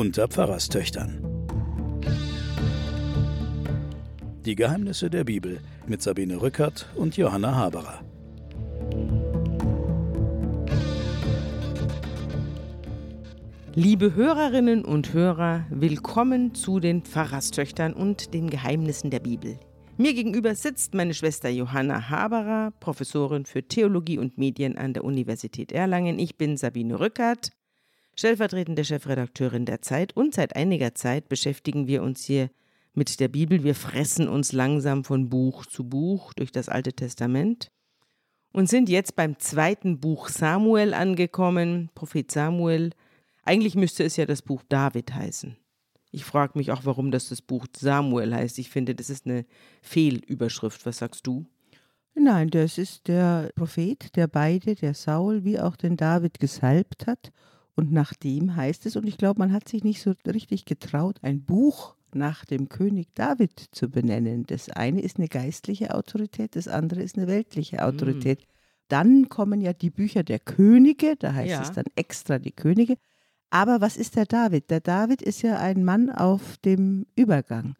unter Pfarrerstöchtern. Die Geheimnisse der Bibel mit Sabine Rückert und Johanna Haberer. Liebe Hörerinnen und Hörer, willkommen zu den Pfarrerstöchtern und den Geheimnissen der Bibel. Mir gegenüber sitzt meine Schwester Johanna Haberer, Professorin für Theologie und Medien an der Universität Erlangen. Ich bin Sabine Rückert, stellvertretende Chefredakteurin der Zeit und seit einiger Zeit beschäftigen wir uns hier mit der Bibel. Wir fressen uns langsam von Buch zu Buch durch das Alte Testament und sind jetzt beim zweiten Buch Samuel angekommen, Prophet Samuel. Eigentlich müsste es ja das Buch David heißen. Ich frage mich auch, warum das das Buch Samuel heißt. Ich finde, das ist eine Fehlüberschrift. Was sagst du? Nein, das ist der Prophet, der beide, der Saul wie auch den David gesalbt hat. Und nach dem heißt es, und ich glaube, man hat sich nicht so richtig getraut, ein Buch nach dem König David zu benennen. Das eine ist eine geistliche Autorität, das andere ist eine weltliche hm. Autorität. Mhm. Dann kommen ja die Bücher der Könige, da heißt ja. es dann extra die Könige. Aber was ist der David? Der David ist ja ein Mann auf dem Übergang.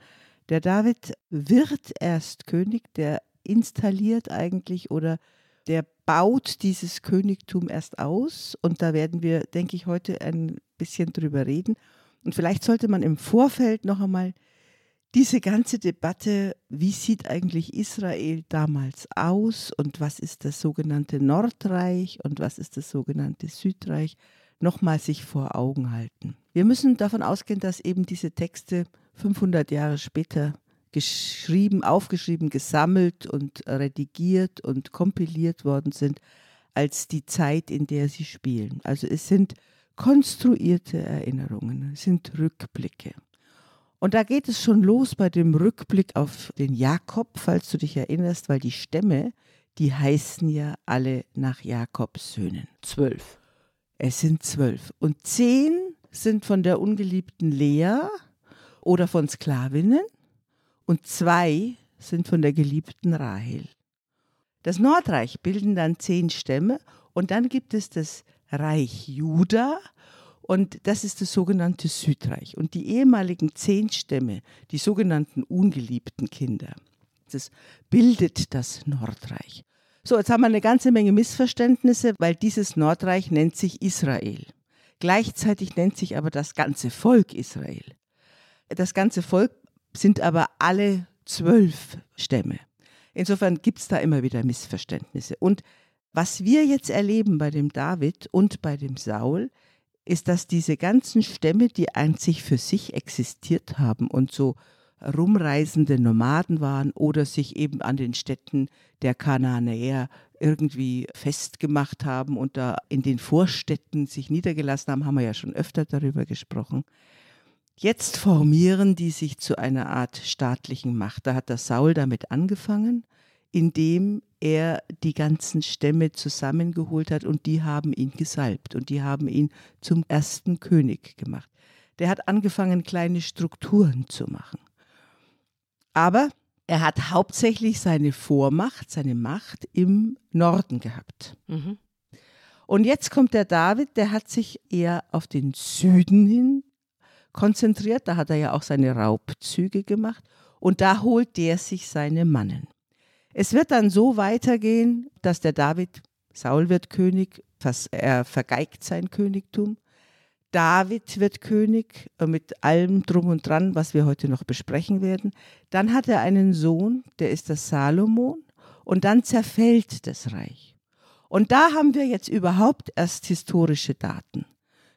Der David wird erst König, der installiert eigentlich oder der baut dieses Königtum erst aus. Und da werden wir, denke ich, heute ein bisschen drüber reden. Und vielleicht sollte man im Vorfeld noch einmal diese ganze Debatte, wie sieht eigentlich Israel damals aus und was ist das sogenannte Nordreich und was ist das sogenannte Südreich, nochmal sich vor Augen halten. Wir müssen davon ausgehen, dass eben diese Texte 500 Jahre später geschrieben, aufgeschrieben, gesammelt und redigiert und kompiliert worden sind als die Zeit, in der sie spielen. Also es sind konstruierte Erinnerungen, es sind Rückblicke. Und da geht es schon los bei dem Rückblick auf den Jakob, falls du dich erinnerst, weil die Stämme, die heißen ja alle nach Jakobs Söhnen. Zwölf. Es sind zwölf. Und zehn sind von der ungeliebten Lea oder von Sklavinnen und zwei sind von der geliebten Rahel. Das Nordreich bilden dann zehn Stämme und dann gibt es das Reich Juda und das ist das sogenannte Südreich. Und die ehemaligen zehn Stämme, die sogenannten ungeliebten Kinder, das bildet das Nordreich. So, jetzt haben wir eine ganze Menge Missverständnisse, weil dieses Nordreich nennt sich Israel. Gleichzeitig nennt sich aber das ganze Volk Israel. Das ganze Volk sind aber alle zwölf Stämme. Insofern gibt es da immer wieder Missverständnisse. Und was wir jetzt erleben bei dem David und bei dem Saul, ist, dass diese ganzen Stämme, die sich für sich existiert haben und so rumreisende Nomaden waren oder sich eben an den Städten der Kanaanäer irgendwie festgemacht haben und da in den Vorstädten sich niedergelassen haben, haben wir ja schon öfter darüber gesprochen. Jetzt formieren die sich zu einer Art staatlichen Macht. Da hat der Saul damit angefangen, indem er die ganzen Stämme zusammengeholt hat und die haben ihn gesalbt und die haben ihn zum ersten König gemacht. Der hat angefangen, kleine Strukturen zu machen. Aber er hat hauptsächlich seine Vormacht, seine Macht im Norden gehabt. Mhm. Und jetzt kommt der David, der hat sich eher auf den Süden hin konzentriert. Da hat er ja auch seine Raubzüge gemacht. Und da holt der sich seine Mannen. Es wird dann so weitergehen, dass der David, Saul wird König, er vergeigt sein Königtum. David wird König äh, mit allem drum und dran, was wir heute noch besprechen werden. Dann hat er einen Sohn, der ist der Salomon, und dann zerfällt das Reich. Und da haben wir jetzt überhaupt erst historische Daten.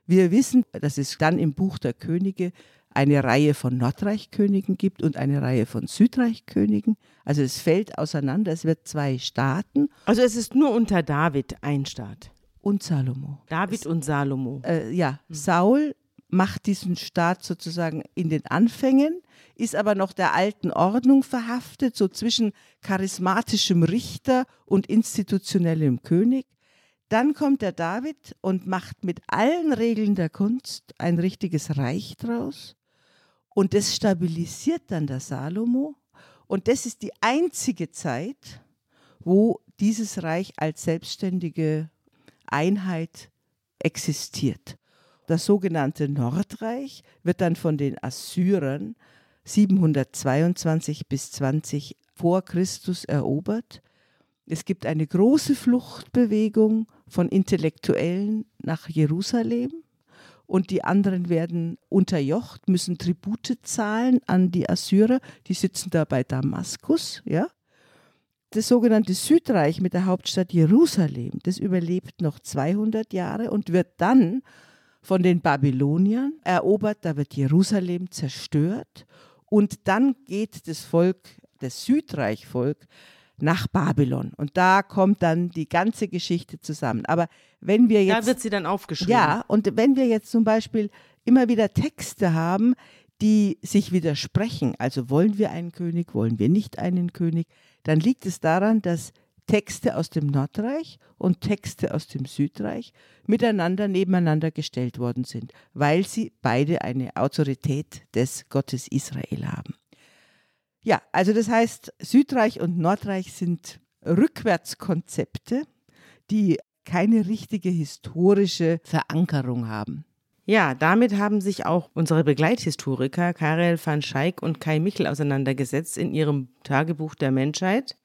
Wir wissen, dass es dann im Buch der Könige eine Reihe von Nordreichkönigen gibt und eine Reihe von Südreichkönigen. Also es fällt auseinander, es wird zwei Staaten. Also es ist nur unter David ein Staat und Salomo. David es, und Salomo. Äh, ja, mhm. Saul macht diesen Staat sozusagen in den Anfängen, ist aber noch der alten Ordnung verhaftet, so zwischen charismatischem Richter und institutionellem König. Dann kommt der David und macht mit allen Regeln der Kunst ein richtiges Reich draus. Und das stabilisiert dann der Salomo. Und das ist die einzige Zeit, wo dieses Reich als selbstständige Einheit existiert. Das sogenannte Nordreich wird dann von den Assyrern 722 bis 20 vor Christus erobert. Es gibt eine große Fluchtbewegung von Intellektuellen nach Jerusalem und die anderen werden unterjocht, müssen Tribute zahlen an die Assyrer, die sitzen da bei Damaskus, ja. Das sogenannte Südreich mit der Hauptstadt Jerusalem, das überlebt noch 200 Jahre und wird dann von den Babyloniern erobert, da wird Jerusalem zerstört und dann geht das Volk, das Südreichvolk, nach Babylon. Und da kommt dann die ganze Geschichte zusammen. Aber wenn wir jetzt. Da wird sie dann aufgeschrieben. Ja, und wenn wir jetzt zum Beispiel immer wieder Texte haben, die sich widersprechen, also wollen wir einen König, wollen wir nicht einen König, dann liegt es daran, dass Texte aus dem Nordreich und Texte aus dem Südreich miteinander nebeneinander gestellt worden sind, weil sie beide eine Autorität des Gottes Israel haben. Ja, also das heißt, Südreich und Nordreich sind Rückwärtskonzepte, die keine richtige historische Verankerung haben. Ja, damit haben sich auch unsere Begleithistoriker Karel van Schaik und Kai Michel auseinandergesetzt in ihrem Tagebuch der Menschheit,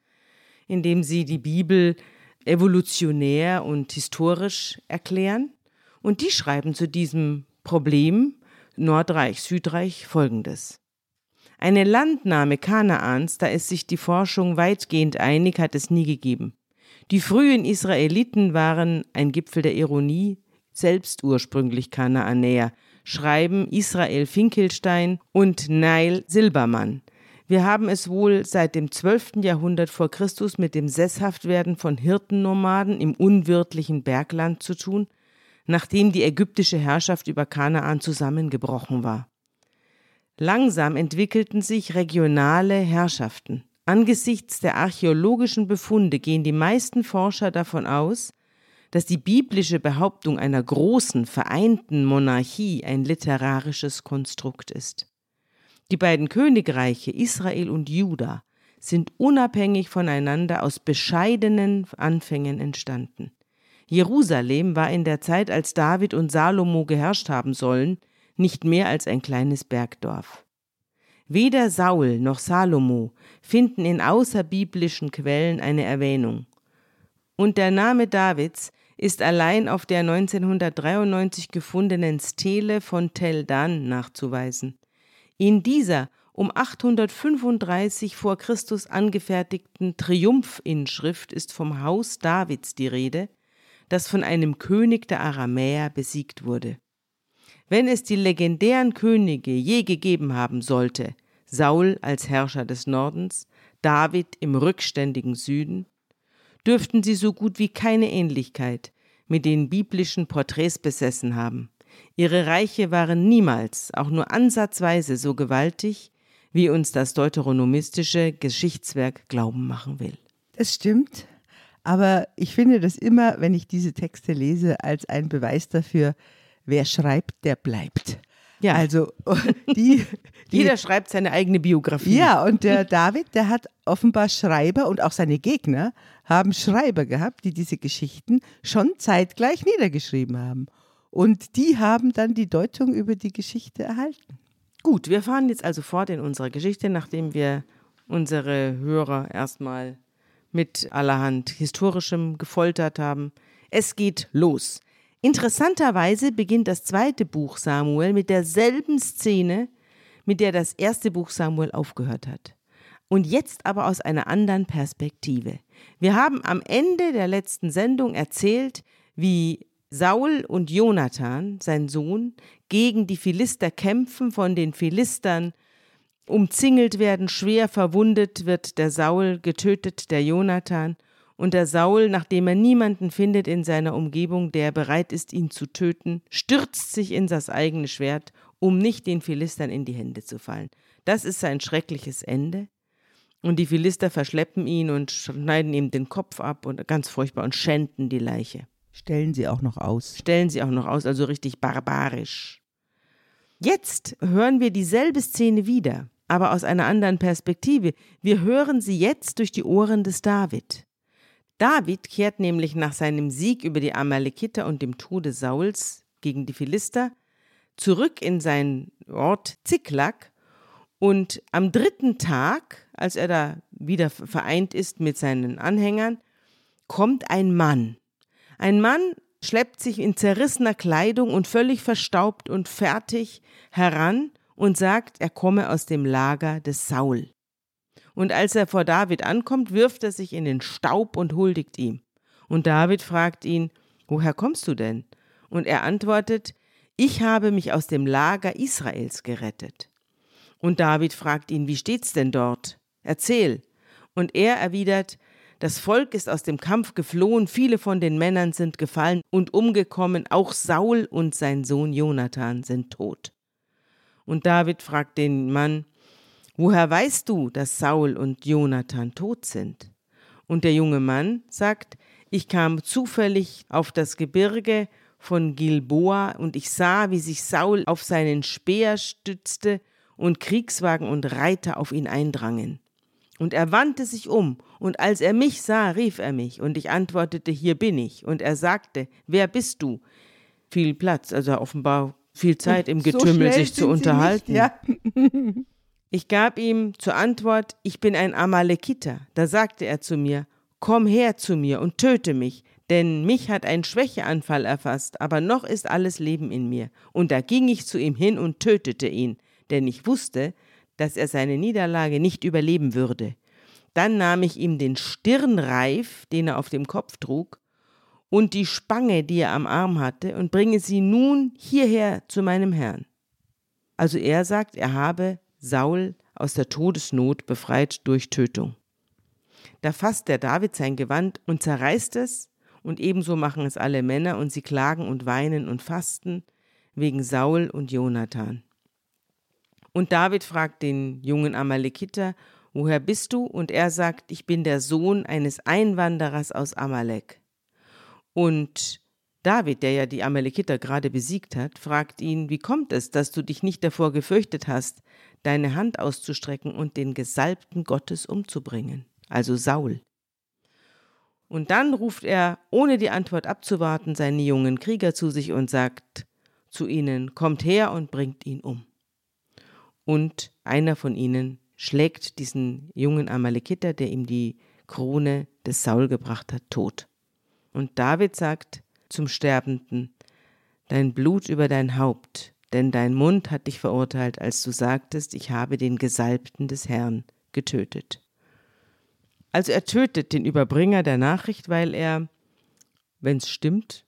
in dem sie die Bibel evolutionär und historisch erklären. Und die schreiben zu diesem Problem Nordreich, Südreich folgendes. Eine Landnahme Kanaans, da ist sich die Forschung weitgehend einig, hat es nie gegeben. Die frühen Israeliten waren ein Gipfel der Ironie, selbst ursprünglich Kanaanäer, schreiben Israel Finkelstein und Neil Silbermann. Wir haben es wohl seit dem 12. Jahrhundert vor Christus mit dem Sesshaftwerden von Hirtennomaden im unwirtlichen Bergland zu tun, nachdem die ägyptische Herrschaft über Kanaan zusammengebrochen war. Langsam entwickelten sich regionale Herrschaften. Angesichts der archäologischen Befunde gehen die meisten Forscher davon aus, dass die biblische Behauptung einer großen, vereinten Monarchie ein literarisches Konstrukt ist. Die beiden Königreiche Israel und Juda sind unabhängig voneinander aus bescheidenen Anfängen entstanden. Jerusalem war in der Zeit, als David und Salomo geherrscht haben sollen, nicht mehr als ein kleines Bergdorf. Weder Saul noch Salomo finden in außerbiblischen Quellen eine Erwähnung. Und der Name Davids ist allein auf der 1993 gefundenen Stele von Tel Dan nachzuweisen. In dieser um 835 vor Christus angefertigten Triumphinschrift ist vom Haus Davids die Rede, das von einem König der Aramäer besiegt wurde. Wenn es die legendären Könige je gegeben haben sollte, Saul als Herrscher des Nordens, David im rückständigen Süden, dürften sie so gut wie keine Ähnlichkeit mit den biblischen Porträts besessen haben. Ihre Reiche waren niemals, auch nur ansatzweise so gewaltig, wie uns das deuteronomistische Geschichtswerk glauben machen will. Es stimmt, aber ich finde das immer, wenn ich diese Texte lese, als ein Beweis dafür, wer schreibt, der bleibt. Ja. Also die, die, Jeder schreibt seine eigene Biografie. Ja, und der David, der hat offenbar Schreiber und auch seine Gegner haben Schreiber gehabt, die diese Geschichten schon zeitgleich niedergeschrieben haben. Und die haben dann die Deutung über die Geschichte erhalten. Gut, wir fahren jetzt also fort in unserer Geschichte, nachdem wir unsere Hörer erstmal mit allerhand historischem gefoltert haben. Es geht los. Interessanterweise beginnt das zweite Buch Samuel mit derselben Szene, mit der das erste Buch Samuel aufgehört hat. Und jetzt aber aus einer anderen Perspektive. Wir haben am Ende der letzten Sendung erzählt, wie Saul und Jonathan, sein Sohn, gegen die Philister kämpfen, von den Philistern umzingelt werden, schwer verwundet wird der Saul, getötet der Jonathan und der Saul, nachdem er niemanden findet in seiner Umgebung, der bereit ist, ihn zu töten, stürzt sich in das eigene Schwert, um nicht den Philistern in die Hände zu fallen. Das ist sein schreckliches Ende. Und die Philister verschleppen ihn und schneiden ihm den Kopf ab und ganz furchtbar und schänden die Leiche. Stellen sie auch noch aus. Stellen sie auch noch aus, also richtig barbarisch. Jetzt hören wir dieselbe Szene wieder, aber aus einer anderen Perspektive. Wir hören sie jetzt durch die Ohren des David. David kehrt nämlich nach seinem Sieg über die Amalekiter und dem Tode Sauls gegen die Philister zurück in sein Ort Ziklag und am dritten Tag, als er da wieder vereint ist mit seinen Anhängern, kommt ein Mann. Ein Mann schleppt sich in zerrissener Kleidung und völlig verstaubt und fertig heran und sagt, er komme aus dem Lager des Saul. Und als er vor David ankommt, wirft er sich in den Staub und huldigt ihm. Und David fragt ihn, woher kommst du denn? Und er antwortet, ich habe mich aus dem Lager Israels gerettet. Und David fragt ihn, wie steht's denn dort? Erzähl. Und er erwidert, das Volk ist aus dem Kampf geflohen, viele von den Männern sind gefallen und umgekommen, auch Saul und sein Sohn Jonathan sind tot. Und David fragt den Mann, woher weißt du, dass Saul und Jonathan tot sind? Und der junge Mann sagt, ich kam zufällig auf das Gebirge von Gilboa und ich sah, wie sich Saul auf seinen Speer stützte und Kriegswagen und Reiter auf ihn eindrangen. Und er wandte sich um, und als er mich sah, rief er mich, und ich antwortete, hier bin ich. Und er sagte, wer bist du? Viel Platz, also offenbar viel Zeit im Getümmel, so sich zu unterhalten. Nicht, ja. Ich gab ihm zur Antwort, ich bin ein Amalekiter. Da sagte er zu mir, komm her zu mir und töte mich, denn mich hat ein Schwächeanfall erfasst, aber noch ist alles Leben in mir. Und da ging ich zu ihm hin und tötete ihn denn ich wusste, dass er seine Niederlage nicht überleben würde. Dann nahm ich ihm den Stirnreif, den er auf dem Kopf trug, und die Spange, die er am Arm hatte, und bringe sie nun hierher zu meinem Herrn. Also er sagt, er habe Saul aus der Todesnot befreit durch Tötung. Da fasst der David sein Gewand und zerreißt es, und ebenso machen es alle Männer, und sie klagen und weinen und fasten wegen Saul und Jonathan. Und David fragt den jungen Amalekiter, woher bist du? Und er sagt, ich bin der Sohn eines Einwanderers aus Amalek. Und David, der ja die Amalekiter gerade besiegt hat, fragt ihn, wie kommt es, dass du dich nicht davor gefürchtet hast, deine Hand auszustrecken und den Gesalbten Gottes umzubringen, also Saul. Und dann ruft er, ohne die Antwort abzuwarten, seine jungen Krieger zu sich und sagt zu ihnen, kommt her und bringt ihn um und einer von ihnen schlägt diesen jungen Amalekiter, der ihm die Krone des Saul gebracht hat, tot. Und David sagt zum Sterbenden, Dein Blut über dein Haupt, denn dein Mund hat dich verurteilt, als du sagtest, ich habe den Gesalbten des Herrn getötet. Also er tötet den Überbringer der Nachricht, weil er, wenn es stimmt,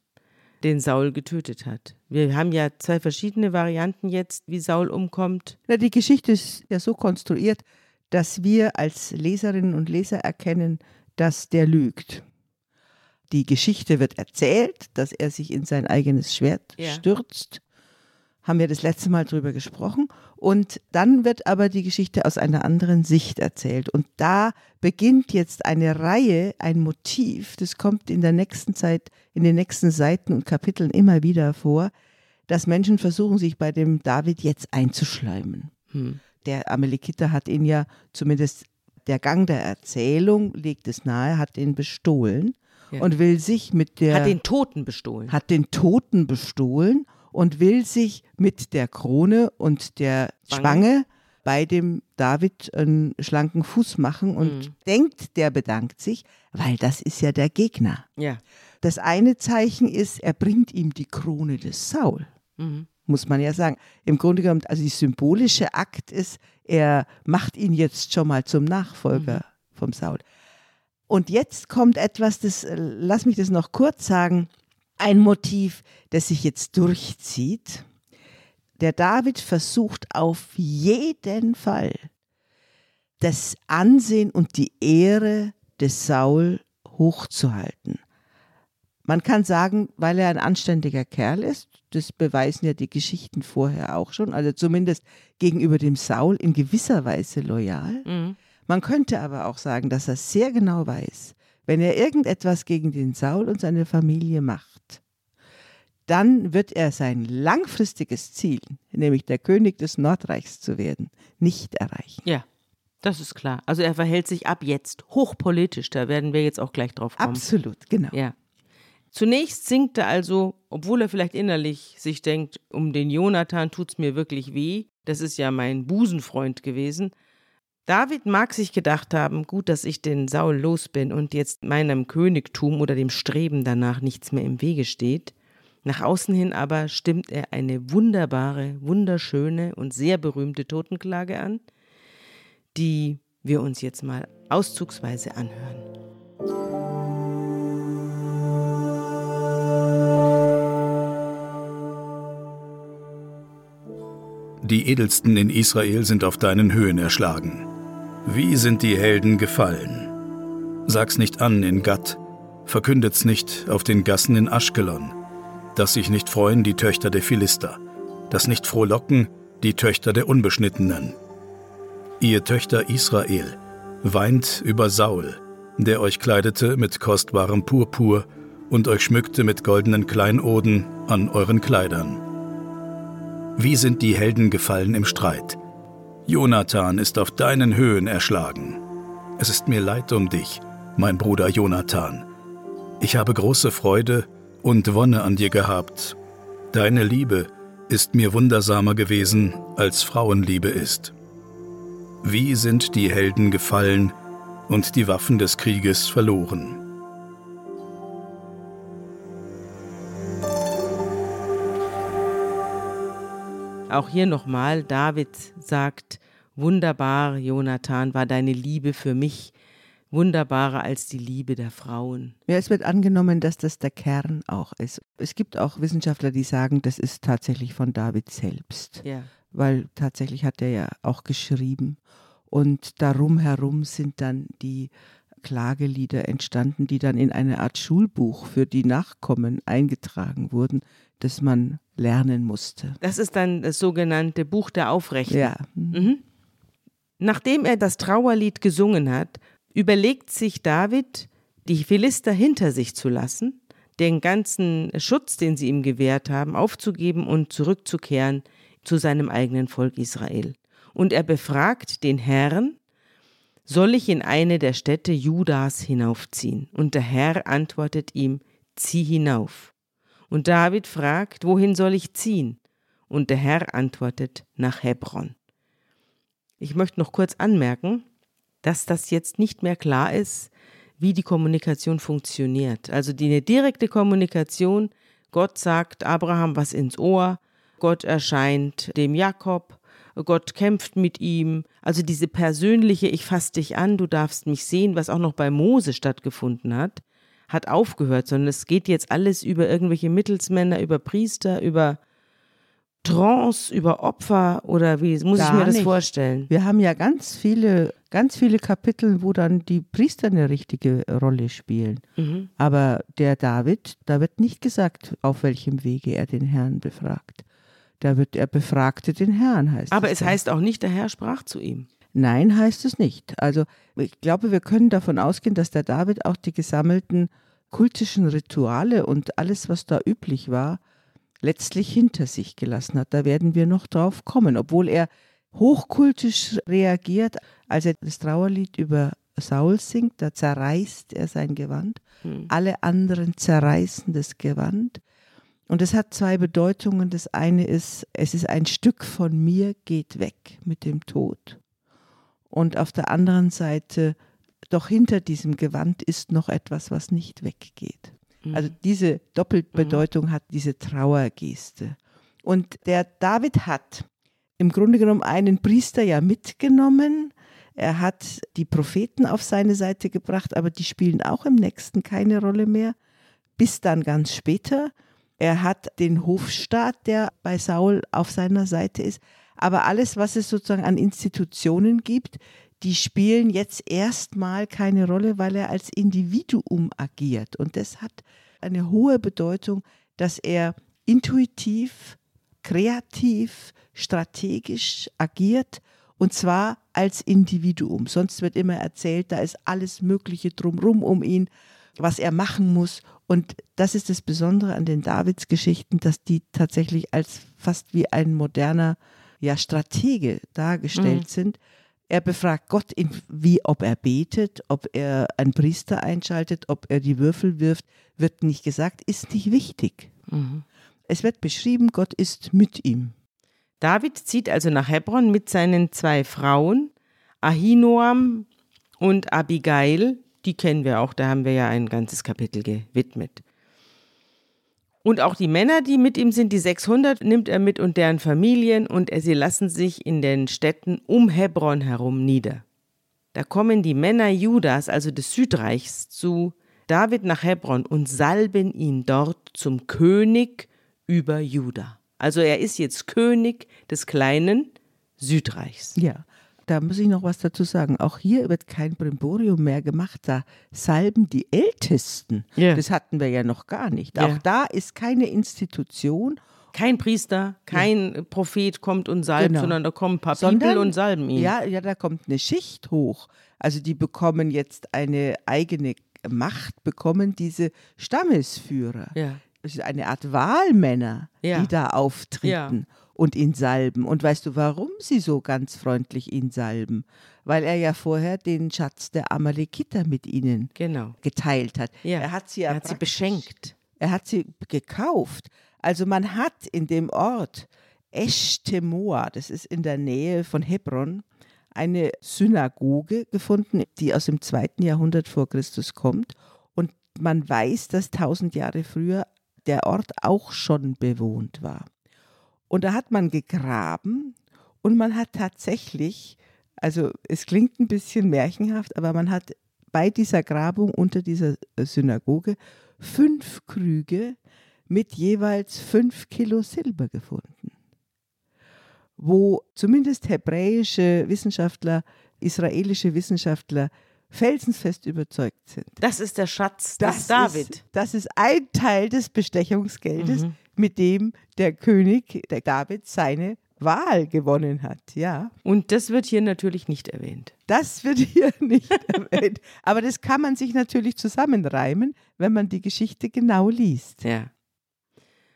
den Saul getötet hat. Wir haben ja zwei verschiedene Varianten jetzt, wie Saul umkommt. Na, die Geschichte ist ja so konstruiert, dass wir als Leserinnen und Leser erkennen, dass der lügt. Die Geschichte wird erzählt, dass er sich in sein eigenes Schwert ja. stürzt haben wir das letzte Mal drüber gesprochen. Und dann wird aber die Geschichte aus einer anderen Sicht erzählt. Und da beginnt jetzt eine Reihe, ein Motiv, das kommt in der nächsten Zeit, in den nächsten Seiten und Kapiteln immer wieder vor, dass Menschen versuchen, sich bei dem David jetzt einzuschleimen. Hm. Der Amalekiter hat ihn ja zumindest der Gang der Erzählung legt es nahe, hat ihn bestohlen ja. und will sich mit der hat den Toten bestohlen. Hat den Toten bestohlen und will sich mit der Krone und der Spange bei dem David einen schlanken Fuß machen und mhm. denkt, der bedankt sich, weil das ist ja der Gegner. Ja. Das eine Zeichen ist, er bringt ihm die Krone des Saul. Mhm. Muss man ja sagen. Im Grunde genommen, also die symbolische Akt ist, er macht ihn jetzt schon mal zum Nachfolger mhm. vom Saul. Und jetzt kommt etwas, das, lass mich das noch kurz sagen, ein Motiv, das sich jetzt durchzieht. Der David versucht auf jeden Fall das Ansehen und die Ehre des Saul hochzuhalten. Man kann sagen, weil er ein anständiger Kerl ist, das beweisen ja die Geschichten vorher auch schon, also zumindest gegenüber dem Saul in gewisser Weise loyal. Mhm. Man könnte aber auch sagen, dass er sehr genau weiß, wenn er irgendetwas gegen den Saul und seine Familie macht, dann wird er sein langfristiges Ziel, nämlich der König des Nordreichs zu werden, nicht erreichen. Ja, das ist klar. Also er verhält sich ab jetzt hochpolitisch, da werden wir jetzt auch gleich drauf kommen. Absolut, genau. Ja. Zunächst singt er also, obwohl er vielleicht innerlich sich denkt, um den Jonathan tut's mir wirklich weh, das ist ja mein Busenfreund gewesen. David mag sich gedacht haben, gut, dass ich den Saul los bin und jetzt meinem Königtum oder dem Streben danach nichts mehr im Wege steht. Nach außen hin aber stimmt er eine wunderbare, wunderschöne und sehr berühmte Totenklage an, die wir uns jetzt mal auszugsweise anhören. Die Edelsten in Israel sind auf deinen Höhen erschlagen. Wie sind die Helden gefallen? Sag's nicht an in Gatt, verkündet's nicht auf den Gassen in Aschkelon, dass sich nicht freuen die Töchter der Philister, dass nicht frohlocken die Töchter der Unbeschnittenen. Ihr Töchter Israel, weint über Saul, der euch kleidete mit kostbarem Purpur und euch schmückte mit goldenen Kleinoden an euren Kleidern. Wie sind die Helden gefallen im Streit? Jonathan ist auf deinen Höhen erschlagen. Es ist mir leid um dich, mein Bruder Jonathan. Ich habe große Freude und Wonne an dir gehabt. Deine Liebe ist mir wundersamer gewesen, als Frauenliebe ist. Wie sind die Helden gefallen und die Waffen des Krieges verloren? Auch hier nochmal, David sagt, wunderbar, Jonathan, war deine Liebe für mich wunderbarer als die Liebe der Frauen. Ja, es wird angenommen, dass das der Kern auch ist. Es gibt auch Wissenschaftler, die sagen, das ist tatsächlich von David selbst. Ja. Weil tatsächlich hat er ja auch geschrieben. Und darum herum sind dann die Klagelieder entstanden, die dann in eine Art Schulbuch für die Nachkommen eingetragen wurden, das man lernen musste. Das ist dann das sogenannte Buch der Aufrechten. Ja. Mhm. Nachdem er das Trauerlied gesungen hat, überlegt sich David, die Philister hinter sich zu lassen, den ganzen Schutz, den sie ihm gewährt haben, aufzugeben und zurückzukehren zu seinem eigenen Volk Israel. Und er befragt den Herrn, soll ich in eine der Städte Judas hinaufziehen? Und der Herr antwortet ihm, zieh hinauf. Und David fragt, wohin soll ich ziehen? Und der Herr antwortet, nach Hebron. Ich möchte noch kurz anmerken, dass das jetzt nicht mehr klar ist, wie die Kommunikation funktioniert. Also die direkte Kommunikation, Gott sagt Abraham was ins Ohr, Gott erscheint dem Jakob, Gott kämpft mit ihm. Also diese persönliche, ich fasse dich an, du darfst mich sehen, was auch noch bei Mose stattgefunden hat, hat aufgehört, sondern es geht jetzt alles über irgendwelche Mittelsmänner, über Priester, über Trance, über Opfer oder wie muss Gar ich mir das nicht. vorstellen? Wir haben ja ganz viele, ganz viele Kapitel, wo dann die Priester eine richtige Rolle spielen. Mhm. Aber der David, da wird nicht gesagt, auf welchem Wege er den Herrn befragt. Da wird er befragte den Herrn, heißt Aber es. es heißt auch nicht, der Herr sprach zu ihm. Nein, heißt es nicht. Also ich glaube, wir können davon ausgehen, dass der David auch die gesammelten kultischen Rituale und alles, was da üblich war, letztlich hinter sich gelassen hat. Da werden wir noch drauf kommen, obwohl er hochkultisch reagiert, als er das Trauerlied über Saul singt, da zerreißt er sein Gewand. Hm. Alle anderen zerreißen das Gewand. Und es hat zwei Bedeutungen. Das eine ist, es ist ein Stück von mir geht weg mit dem Tod. Und auf der anderen Seite, doch hinter diesem Gewand ist noch etwas, was nicht weggeht. Mhm. Also diese Doppelbedeutung hat diese Trauergeste. Und der David hat im Grunde genommen einen Priester ja mitgenommen. Er hat die Propheten auf seine Seite gebracht, aber die spielen auch im nächsten keine Rolle mehr, bis dann ganz später. Er hat den Hofstaat, der bei Saul auf seiner Seite ist. Aber alles, was es sozusagen an Institutionen gibt, die spielen jetzt erstmal keine Rolle, weil er als Individuum agiert. Und das hat eine hohe Bedeutung, dass er intuitiv, kreativ, strategisch agiert und zwar als Individuum. Sonst wird immer erzählt, da ist alles Mögliche drumrum um ihn, was er machen muss. Und das ist das Besondere an den Davids-Geschichten, dass die tatsächlich als fast wie ein moderner ja, Stratege dargestellt Mhm. sind. Er befragt Gott, in, wie, ob er betet, ob er einen Priester einschaltet, ob er die Würfel wirft, wird nicht gesagt, ist nicht wichtig. Mhm. Es wird beschrieben, Gott ist mit ihm. David zieht also nach Hebron mit seinen zwei Frauen, Ahinoam und Abigail. Die kennen wir auch, da haben wir ja ein ganzes Kapitel gewidmet. Und auch die Männer, die mit ihm sind, die 600, nimmt er mit und deren Familien und sie lassen sich in den Städten um Hebron herum nieder. Da kommen die Männer Judas, also des Südreichs, zu David nach Hebron und salben ihn dort zum König über Juda. Also er ist jetzt König des kleinen Südreichs. Ja, da muss ich noch was dazu sagen. Auch hier wird kein Brimborium mehr gemacht. Da salben die Ältesten. Ja. Das hatten wir ja noch gar nicht. Ja. Auch da ist keine Institution, Kein Priester, kein Prophet kommt und salbt, Genau. sondern da kommen ein paar sondern People und salben ihn. Ja, ja, da kommt eine Schicht hoch. Also die bekommen jetzt eine eigene Macht, bekommen diese Stammesführer. Ja. Es ist eine Art Wahlmänner, Ja. die da auftreten und ihn salben. Und weißt du, warum sie so ganz freundlich ihn salben? Weil er ja vorher den Schatz der Amalekiter mit ihnen Genau. geteilt hat. Ja. Er hat sie ja Er hat sie beschenkt. Er hat sie gekauft. Also man hat in dem Ort Eshtemoa, das ist in der Nähe von Hebron, eine Synagoge gefunden, die aus dem zweiten Jahrhundert vor Christus kommt. Und man weiß, dass tausend Jahre früher der Ort auch schon bewohnt war. Und da hat man gegraben und man hat tatsächlich, also es klingt ein bisschen märchenhaft, aber man hat bei dieser Grabung unter dieser Synagoge fünf Krüge mit jeweils fünf Kilo Silber gefunden, wo zumindest hebräische Wissenschaftler, israelische Wissenschaftler felsenfest überzeugt sind. Das ist der Schatz des David. Ist, das ist ein Teil des Bestechungsgeldes, Mhm. Mit dem der König, der David, seine Wahl gewonnen hat. Ja, Und das wird hier natürlich nicht erwähnt. das wird hier nicht erwähnt. Aber das kann man sich natürlich zusammenreimen, wenn man die Geschichte genau liest. Ja.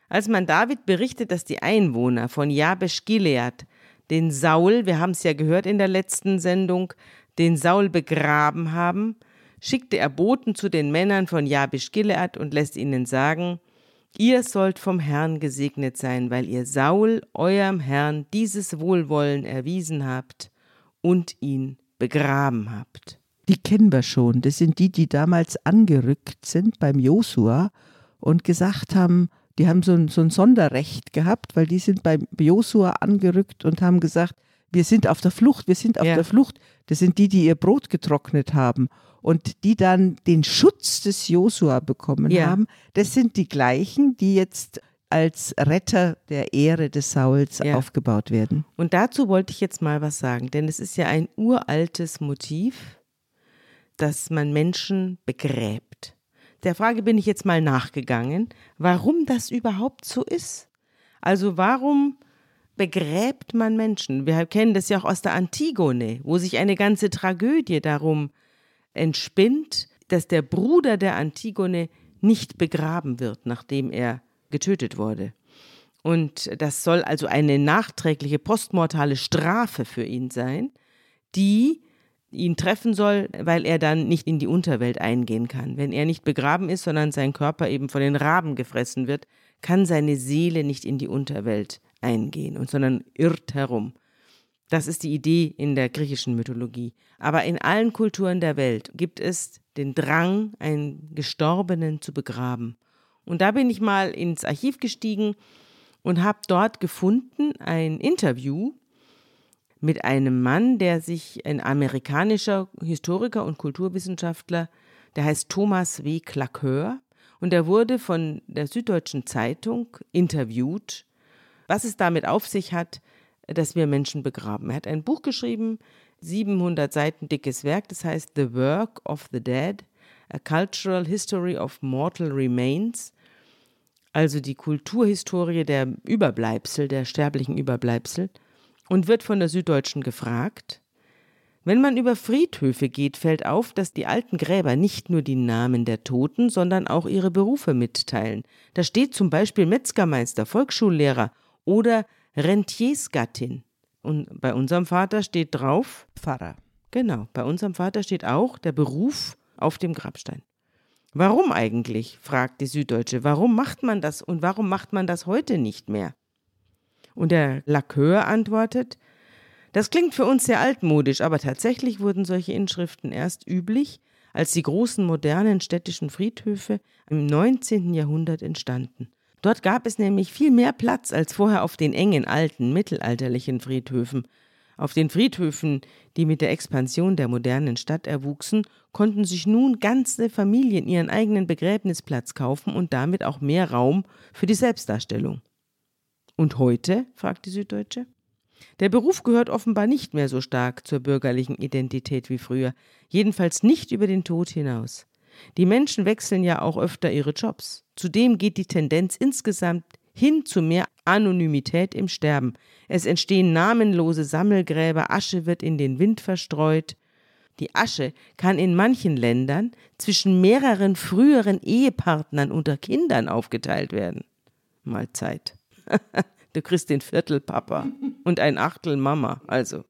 Als man David berichtet, dass die Einwohner von Jabesh Gilead den Saul, wir haben es ja gehört in der letzten Sendung, den Saul begraben haben, schickte er Boten zu den Männern von Jabesh Gilead und lässt ihnen sagen, ihr sollt vom Herrn gesegnet sein, weil ihr Saul, eurem Herrn, dieses Wohlwollen erwiesen habt und ihn begraben habt. Die kennen wir schon. Das sind die, die damals angerückt sind beim Josua und gesagt haben, die haben so ein, so ein Sonderrecht gehabt, weil die sind beim Josua angerückt und haben gesagt, wir sind auf der Flucht, wir sind auf Ja. der Flucht. Das sind die, die ihr Brot getrocknet haben und die dann den Schutz des Josua bekommen Ja. haben. Das sind die gleichen, die jetzt als Retter der Ehre des Sauls Ja. aufgebaut werden. Und dazu wollte ich jetzt mal was sagen, denn es ist ja ein uraltes Motiv, dass man Menschen begräbt. Der Frage bin ich jetzt mal nachgegangen, warum das überhaupt so ist. Also warum begräbt man Menschen? Wir kennen das ja auch aus der Antigone, wo sich eine ganze Tragödie darum entspinnt, dass der Bruder der Antigone nicht begraben wird, nachdem er getötet wurde. Und das soll also eine nachträgliche postmortale Strafe für ihn sein, die ihn treffen soll, weil er dann nicht in die Unterwelt eingehen kann. Wenn er nicht begraben ist, sondern sein Körper eben von den Raben gefressen wird, kann seine Seele nicht in die Unterwelt eingehen, sondern irrt herum. Das ist die Idee in der griechischen Mythologie. Aber in allen Kulturen der Welt gibt es den Drang, einen Gestorbenen zu begraben. Und da bin ich mal ins Archiv gestiegen und habe dort gefunden ein Interview mit einem Mann, der sich ein amerikanischer Historiker und Kulturwissenschaftler, der heißt Thomas W. Claqueur und der wurde von der Süddeutschen Zeitung interviewt, was es damit auf sich hat, dass wir Menschen begraben. Er hat ein Buch geschrieben, 700 Seiten dickes Werk, das heißt The Work of the Dead, A Cultural History of Mortal Remains, also die Kulturhistorie der Überbleibsel, der sterblichen Überbleibsel, und wird von der Süddeutschen gefragt, wenn man über Friedhöfe geht, fällt auf, dass die alten Gräber nicht nur die Namen der Toten, sondern auch ihre Berufe mitteilen. Da steht zum Beispiel Metzgermeister, Volksschullehrer oder Rentiersgattin. Und bei unserem Vater steht drauf, Pfarrer. genau, bei unserem Vater steht auch der Beruf auf dem Grabstein. Warum eigentlich? fragt die Süddeutsche. Warum macht man das und warum macht man das heute nicht mehr? Und der Laqueur antwortet, das klingt für uns sehr altmodisch, aber tatsächlich wurden solche Inschriften erst üblich, als die großen modernen städtischen Friedhöfe im 19. Jahrhundert entstanden. Dort gab es nämlich viel mehr Platz als vorher auf den engen alten mittelalterlichen Friedhöfen. Auf den Friedhöfen, die mit der Expansion der modernen Stadt erwuchsen, konnten sich nun ganze Familien ihren eigenen Begräbnisplatz kaufen und damit auch mehr Raum für die Selbstdarstellung. Und heute? fragt die Süddeutsche. Der Beruf gehört offenbar nicht mehr so stark zur bürgerlichen Identität wie früher, jedenfalls nicht über den Tod hinaus. Die Menschen wechseln ja auch öfter ihre Jobs. Zudem geht die Tendenz insgesamt hin zu mehr Anonymität im Sterben. Es entstehen namenlose Sammelgräber, Asche wird in den Wind verstreut. Die Asche kann in manchen Ländern zwischen mehreren früheren Ehepartnern unter Kindern aufgeteilt werden. Mal Zeit. du kriegst den Viertel Papa und ein Achtel Mama, also.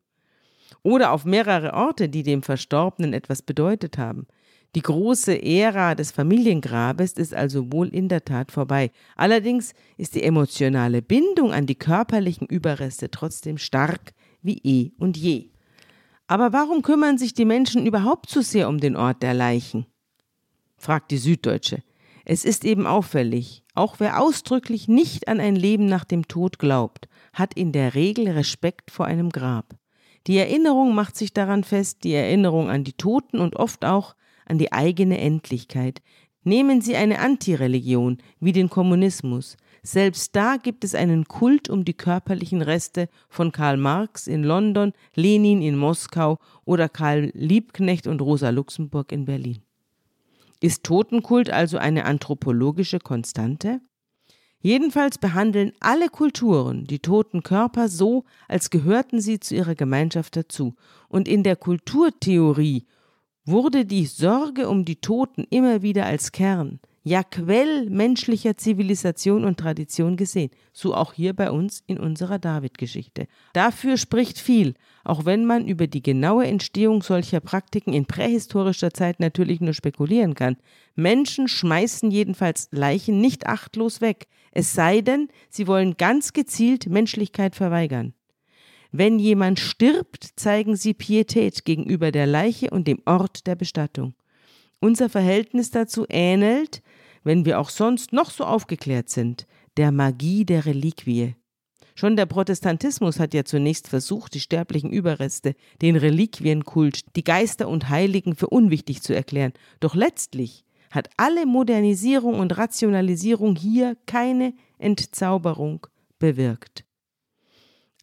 Oder auf mehrere Orte, die dem Verstorbenen etwas bedeutet haben. Die große Ära des Familiengrabes ist also wohl in der Tat vorbei. Allerdings ist die emotionale Bindung an die körperlichen Überreste trotzdem stark wie eh und je. Aber warum kümmern sich die Menschen überhaupt so sehr um den Ort der Leichen? fragt die Süddeutsche. Es ist eben auffällig, auch wer ausdrücklich nicht an ein Leben nach dem Tod glaubt, hat in der Regel Respekt vor einem Grab. Die Erinnerung macht sich daran fest, die Erinnerung an die Toten und oft auch an die eigene Endlichkeit. Nehmen Sie eine Antireligion wie den Kommunismus. Selbst da gibt es einen Kult um die körperlichen Reste von Karl Marx in London, Lenin in Moskau oder Karl Liebknecht und Rosa Luxemburg in Berlin. Ist Totenkult also eine anthropologische Konstante? Jedenfalls behandeln alle Kulturen die toten Körper so, als gehörten sie zu ihrer Gemeinschaft dazu. Und in der Kulturtheorie wurde die Sorge um die Toten immer wieder als Kern, ja Quell menschlicher Zivilisation und Tradition gesehen, so auch hier bei uns in unserer David-Geschichte. Dafür spricht viel, auch wenn man über die genaue Entstehung solcher Praktiken in prähistorischer Zeit natürlich nur spekulieren kann. Menschen schmeißen jedenfalls Leichen nicht achtlos weg, es sei denn, sie wollen ganz gezielt Menschlichkeit verweigern. Wenn jemand stirbt, zeigen sie Pietät gegenüber der Leiche und dem Ort der Bestattung. Unser Verhältnis dazu ähnelt, wenn wir auch sonst noch so aufgeklärt sind, der Magie der Reliquie. Schon der Protestantismus hat ja zunächst versucht, die sterblichen Überreste, den Reliquienkult, die Geister und Heiligen für unwichtig zu erklären. Doch letztlich hat alle Modernisierung und Rationalisierung hier keine Entzauberung bewirkt.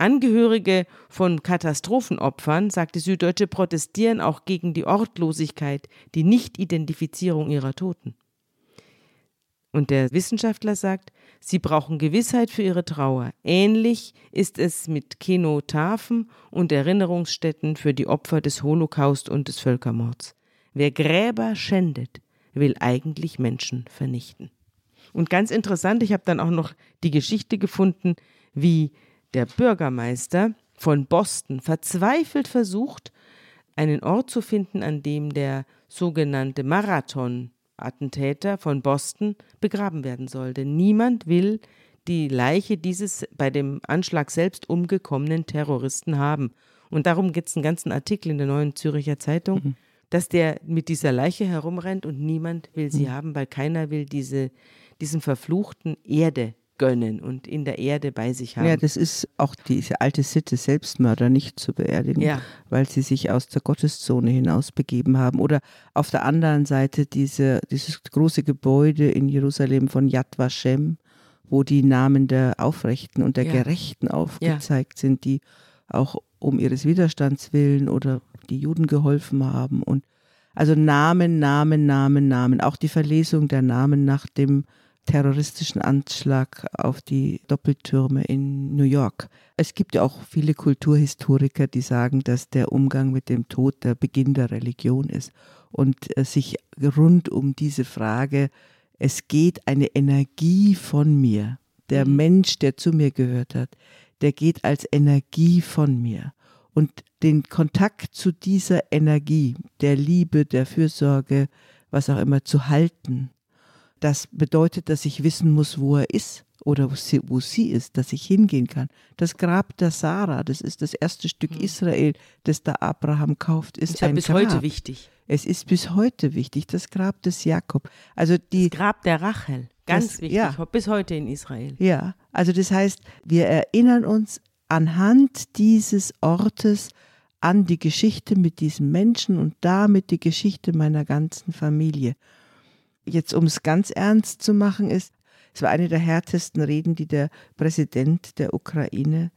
Angehörige von Katastrophenopfern, sagt die Süddeutsche, protestieren auch gegen die Ortlosigkeit, die Nichtidentifizierung ihrer Toten. Und der Wissenschaftler sagt, sie brauchen Gewissheit für ihre Trauer. Ähnlich ist es mit Kenotaphen und Erinnerungsstätten für die Opfer des Holocaust und des Völkermords. Wer Gräber schändet, will eigentlich Menschen vernichten. Und ganz interessant, ich habe dann auch noch die Geschichte gefunden, wie der Bürgermeister von Boston verzweifelt versucht, einen Ort zu finden, an dem der sogenannte Marathon-Attentäter von Boston begraben werden soll. Denn niemand will die Leiche dieses bei dem Anschlag selbst umgekommenen Terroristen haben. Und darum gibt es einen ganzen Artikel in der Neuen Züricher Zeitung, mhm. dass der mit dieser Leiche herumrennt und niemand will sie mhm. haben, weil keiner will diese, diesen verfluchten Erde gönnen und in der Erde bei sich haben. Ja, das ist auch diese alte Sitte, Selbstmörder nicht zu beerdigen, ja. weil sie sich aus der Gotteszone hinaus begeben haben. Oder auf der anderen Seite diese, dieses große Gebäude in Jerusalem von Yad Vashem, wo die Namen der Aufrechten und der ja. Gerechten aufgezeigt ja. sind, die auch um ihres Widerstands willen oder die Juden geholfen haben. Und also Namen, Namen, Namen, Namen. Auch die Verlesung der Namen nach dem terroristischen Anschlag auf die Doppeltürme in New York. Es gibt ja auch viele Kulturhistoriker, die sagen, dass der Umgang mit dem Tod der Beginn der Religion ist und äh, sich rund um diese Frage, es geht eine Energie von mir, der mhm. Mensch, der zu mir gehört hat, der geht als Energie von mir. Und den Kontakt zu dieser Energie, der Liebe, der Fürsorge, was auch immer, zu halten, das bedeutet, dass ich wissen muss, wo er ist oder wo sie, wo sie ist, dass ich hingehen kann. Das Grab der Sarah, das ist das erste Stück mhm. Israel, das der Abraham kauft, ist, ist ja ein bis Grab. heute wichtig. Es ist bis heute wichtig, das Grab des Jakob. Also die, das Grab der Rachel, ganz das, wichtig, ja. bis heute in Israel. Ja, also das heißt, wir erinnern uns anhand dieses Ortes an die Geschichte mit diesem Menschen und damit die Geschichte meiner ganzen Familie. Jetzt, um es ganz ernst zu machen, ist, es war eine der härtesten Reden, die der Präsident der Ukraine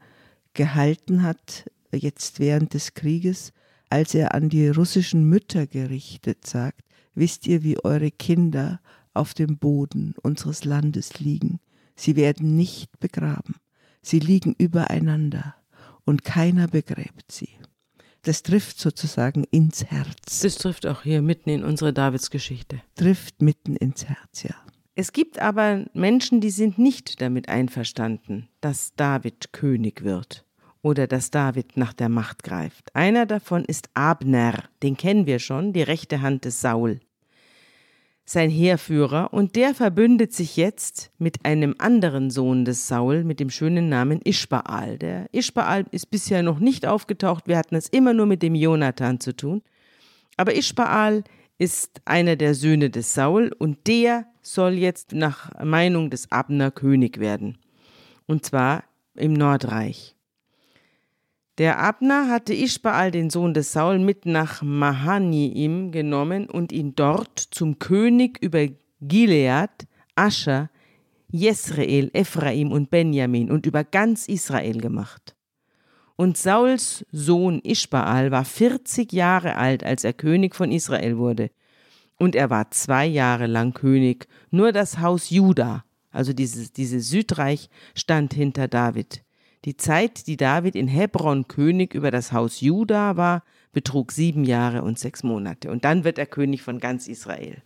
gehalten hat, jetzt während des Krieges, als er an die russischen Mütter gerichtet sagt, wisst ihr, wie eure Kinder auf dem Boden unseres Landes liegen. Sie werden nicht begraben. Sie liegen übereinander und keiner begräbt sie. Das trifft sozusagen ins Herz. Das trifft auch hier mitten in unsere Davidsgeschichte. Trifft mitten ins Herz, ja. Es gibt aber Menschen, die sind nicht damit einverstanden, dass David König wird oder dass David nach der Macht greift. Einer davon ist Abner, den kennen wir schon, die rechte Hand des Saul, sein Heerführer, und der verbündet sich jetzt mit einem anderen Sohn des Saul mit dem schönen Namen Ischbaal. Der Ischbaal ist bisher noch nicht aufgetaucht, wir hatten es immer nur mit dem Jonathan zu tun. Aber Ischbaal ist einer der Söhne des Saul und der soll jetzt nach Meinung des Abner König werden. Und zwar im Nordreich. Der Abner hatte Ischbaal, den Sohn des Saul, mit nach Mahaniim genommen und ihn dort zum König über Gilead, Ascher, Jesrael, Ephraim und Benjamin und über ganz Israel gemacht. Und Sauls Sohn Ischbaal war 40 Jahre alt, als er König von Israel wurde. Und er war zwei Jahre lang König. Nur das Haus Juda, also dieses, dieses Südreich, stand hinter David. Die Zeit, die David in Hebron König über das Haus Juda war, betrug sieben Jahre und sechs Monate. Und dann wird er König von ganz Israel.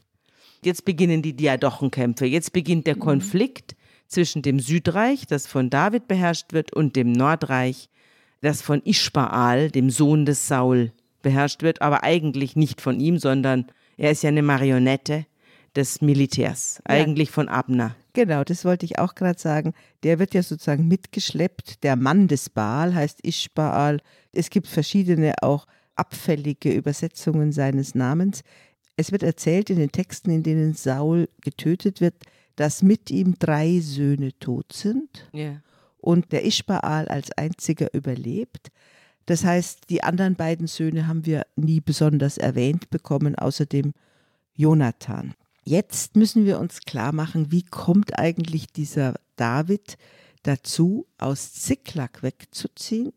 Jetzt beginnen die Diadochenkämpfe. Jetzt beginnt der mhm. Konflikt zwischen dem Südreich, das von David beherrscht wird, und dem Nordreich, das von Ischbaal, dem Sohn des Saul, beherrscht wird, aber eigentlich nicht von ihm, sondern er ist ja eine Marionette des Militärs, ja. eigentlich von Abner. Genau, das wollte ich auch gerade sagen. Der wird ja sozusagen mitgeschleppt. Der Mann des Baal heißt Ischbaal. Es gibt verschiedene auch abfällige Übersetzungen seines Namens. Es wird erzählt in den Texten, in denen Saul getötet wird, dass mit ihm drei Söhne tot sind. Yeah und der Ischbaal als einziger überlebt. Das heißt, die anderen beiden Söhne haben wir nie besonders erwähnt bekommen, außer dem Jonathan. Jetzt müssen wir uns klar machen, wie kommt eigentlich dieser David dazu, aus Ziklag wegzuziehen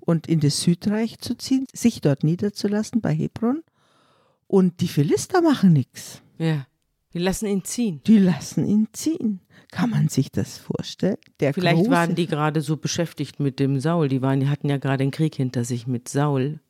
und in das Südreich zu ziehen, sich dort niederzulassen bei Hebron. Und die Philister machen nichts. Ja, die lassen ihn ziehen. Die lassen ihn ziehen. Kann man sich das vorstellen? Der Vielleicht waren die gerade so beschäftigt mit dem Saul. Die, waren, die hatten ja gerade einen Krieg hinter sich mit Saul.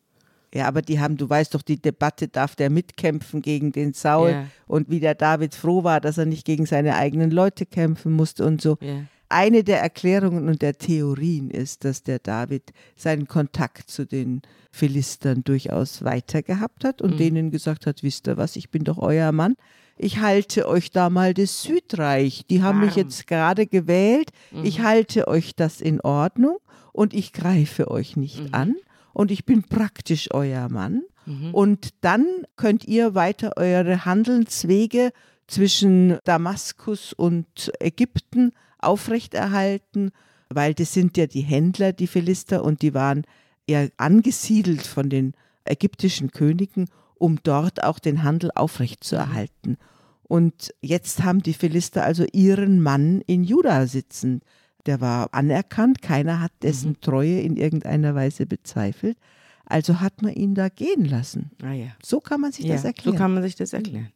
Ja, aber die haben, du weißt doch, die Debatte, darf der mitkämpfen gegen den Saul ja. und wie der David froh war, dass er nicht gegen seine eigenen Leute kämpfen musste und so. Ja. Eine der Erklärungen und der Theorien ist, dass der David seinen Kontakt zu den Philistern durchaus weiter gehabt hat und mhm. denen gesagt hat, wisst ihr was, ich bin doch euer Mann ich halte euch da mal das Südreich. Die haben Warm. mich jetzt gerade gewählt. Mhm. Ich halte euch das in Ordnung und ich greife euch nicht mhm. an und ich bin praktisch euer Mann. Mhm. Und dann könnt ihr weiter eure Handelswege zwischen Damaskus und Ägypten aufrechterhalten, weil das sind ja die Händler, die Philister, und die waren eher angesiedelt von den ägyptischen Königen um dort auch den Handel aufrechtzuerhalten. Und jetzt haben die Philister also ihren Mann in Juda sitzen. Der war anerkannt, keiner hat dessen mhm. Treue in irgendeiner Weise bezweifelt. Also hat man ihn da gehen lassen. Ah, ja. So kann man sich ja, das erklären. So kann man sich das erklären.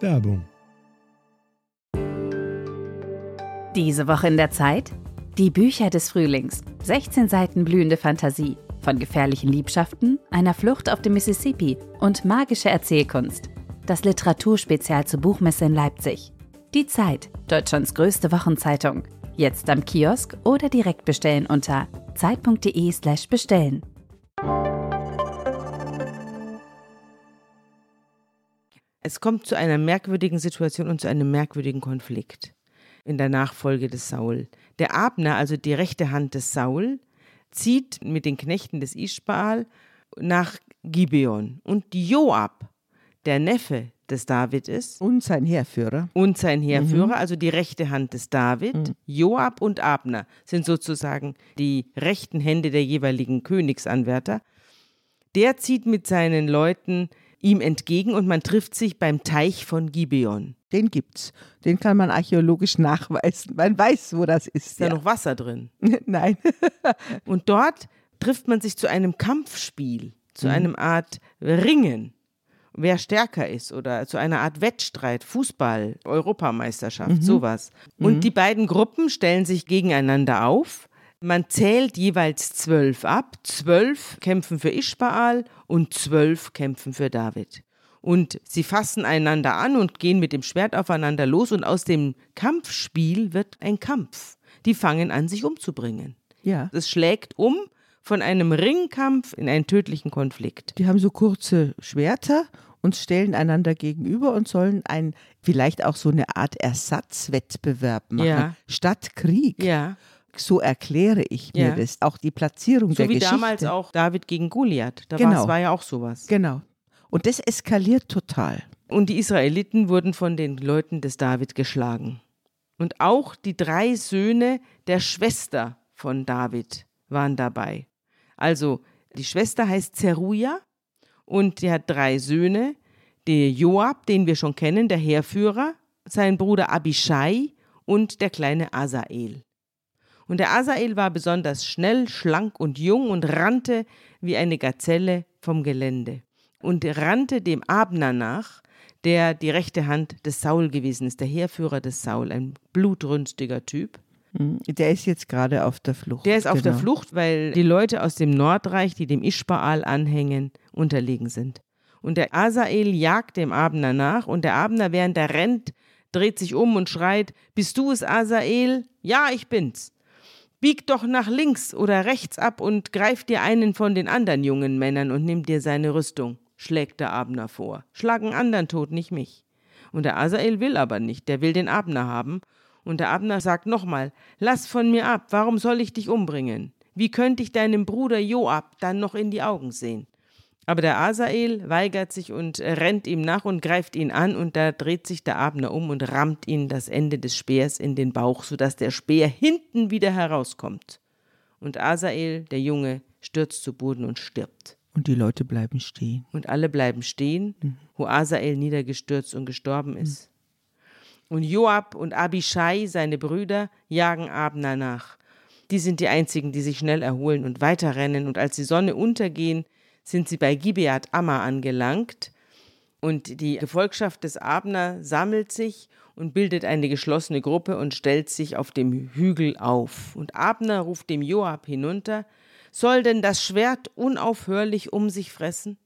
Werbung. Diese Woche in der Zeit? Die Bücher des Frühlings. 16 Seiten blühende Fantasie von gefährlichen Liebschaften, einer Flucht auf dem Mississippi und magische Erzählkunst. Das Literaturspezial zur Buchmesse in Leipzig. Die Zeit, Deutschlands größte Wochenzeitung. Jetzt am Kiosk oder direkt bestellen unter zeit.de/slash bestellen. Es kommt zu einer merkwürdigen Situation und zu einem merkwürdigen Konflikt in der Nachfolge des Saul. Der Abner, also die rechte Hand des Saul, zieht mit den Knechten des Ischbaal nach Gibeon. Und Joab, der Neffe des David ist, Und sein Heerführer. und sein Heerführer, also die rechte Hand des David, Joab und Abner sind sozusagen die rechten Hände der jeweiligen Königsanwärter. Der zieht mit seinen Leuten ihm entgegen und man trifft sich beim Teich von Gibeon. Den gibt's. Den kann man archäologisch nachweisen. Man weiß, wo das ist. Ist da noch Wasser drin? Nein. Und dort trifft man sich zu einem Kampfspiel, zu einem Art Ringen, wer stärker ist oder zu einer Art Wettstreit, Fußball, Europameisterschaft, sowas. Und die beiden Gruppen stellen sich gegeneinander auf. Man zählt jeweils zwölf ab. Zwölf kämpfen für Ischbaal und zwölf kämpfen für David. Und sie fassen einander an und gehen mit dem Schwert aufeinander los und aus dem Kampfspiel wird ein Kampf. Die fangen an, sich umzubringen. Ja. Es schlägt um von einem Ringkampf in einen tödlichen Konflikt. Die haben so kurze Schwerter und stellen einander gegenüber und sollen ein, vielleicht auch so eine Art Ersatzwettbewerb machen. Ja. Statt Krieg. Ja, So erkläre ich mir Ja. das. Auch die Platzierung so der wie Geschichte. damals auch David gegen Goliath. Da Genau. war ja auch sowas. Genau. Und das eskaliert total. Und die Israeliten wurden von den Leuten des David geschlagen. Und auch die drei Söhne der Schwester von David waren dabei. Also die Schwester heißt Zeruja und die hat drei Söhne. Der Joab, den wir schon kennen, der Heerführer, sein Bruder Abishai und der kleine Asael. Und der Asael war besonders schnell, schlank und jung und rannte wie eine Gazelle vom Gelände und rannte dem Abner nach, der die rechte Hand des Saul gewesen ist, der Heerführer des Saul, ein blutrünstiger Typ. Der ist jetzt gerade auf der Flucht. Der ist auf der Genau. Flucht, weil die Leute aus dem Nordreich, die dem Ischbaal anhängen, unterlegen sind. Und der Asael jagt dem Abner nach und der Abner, während er rennt, dreht sich um und schreit, bist du es, Asael? Ja, ich bin's. Bieg doch nach links oder rechts ab und greif dir einen von den anderen jungen Männern und nimm dir seine Rüstung, schlägt der Abner vor. Schlag einen anderen tot, nicht mich. Und der Asael will aber nicht, der will den Abner haben. Und der Abner sagt nochmal, lass von mir ab, warum soll ich dich umbringen? Wie könnte ich deinem Bruder Joab dann noch in die Augen sehen? Aber der Asael weigert sich und rennt ihm nach und greift ihn an, und da dreht sich der Abner um und rammt ihn das Ende des Speers in den Bauch, sodass der Speer hinten wieder herauskommt. Und Asael, der Junge, stürzt zu Boden und stirbt. Und die Leute bleiben stehen. Und alle bleiben stehen, wo Asael niedergestürzt und gestorben ist. Und Joab und Abishai, seine Brüder, jagen Abner nach. Die sind die einzigen, die sich schnell erholen und weiterrennen. Und als die Sonne untergehen, sind sie bei Gibeat Amma angelangt. Und die Gefolgschaft des Abner sammelt sich und bildet eine geschlossene Gruppe und stellt sich auf dem Hügel auf. Und Abner ruft dem Joab hinunter: Soll denn das Schwert unaufhörlich um sich fressen?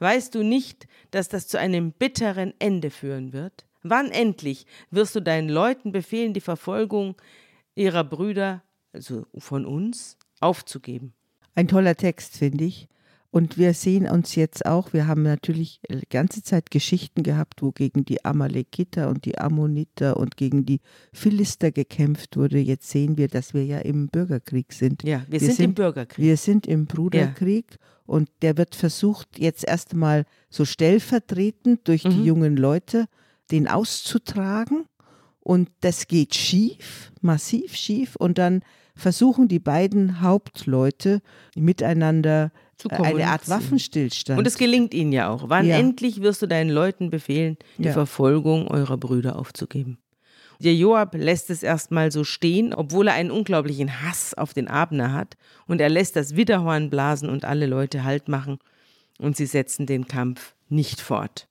Weißt du nicht, dass das zu einem bitteren Ende führen wird? Wann endlich wirst du deinen Leuten befehlen, die Verfolgung ihrer Brüder, also von uns, aufzugeben? Ein toller Text, finde ich. Und wir sehen uns jetzt auch, wir haben natürlich die ganze Zeit Geschichten gehabt, wo gegen die Amalekiter und die Ammoniter und gegen die Philister gekämpft wurde. Jetzt sehen wir, dass wir ja im Bürgerkrieg sind. Ja, wir, sind, im Bürgerkrieg. Wir sind im Bruderkrieg und der wird versucht, jetzt erst einmal so stellvertretend durch die Mhm. jungen Leute den auszutragen. Und das geht schief, massiv schief. Und dann versuchen die beiden Hauptleute miteinander Zu äh, eine Art. Waffenstillstand. Und es gelingt ihnen ja auch. Wann Ja. endlich wirst du deinen Leuten befehlen, die Ja. Verfolgung eurer Brüder aufzugeben? Der Joab lässt es erstmal so stehen, obwohl er einen unglaublichen Hass auf den Abner hat. Und er lässt das Widderhorn blasen und alle Leute Halt machen. Und sie setzen den Kampf nicht fort.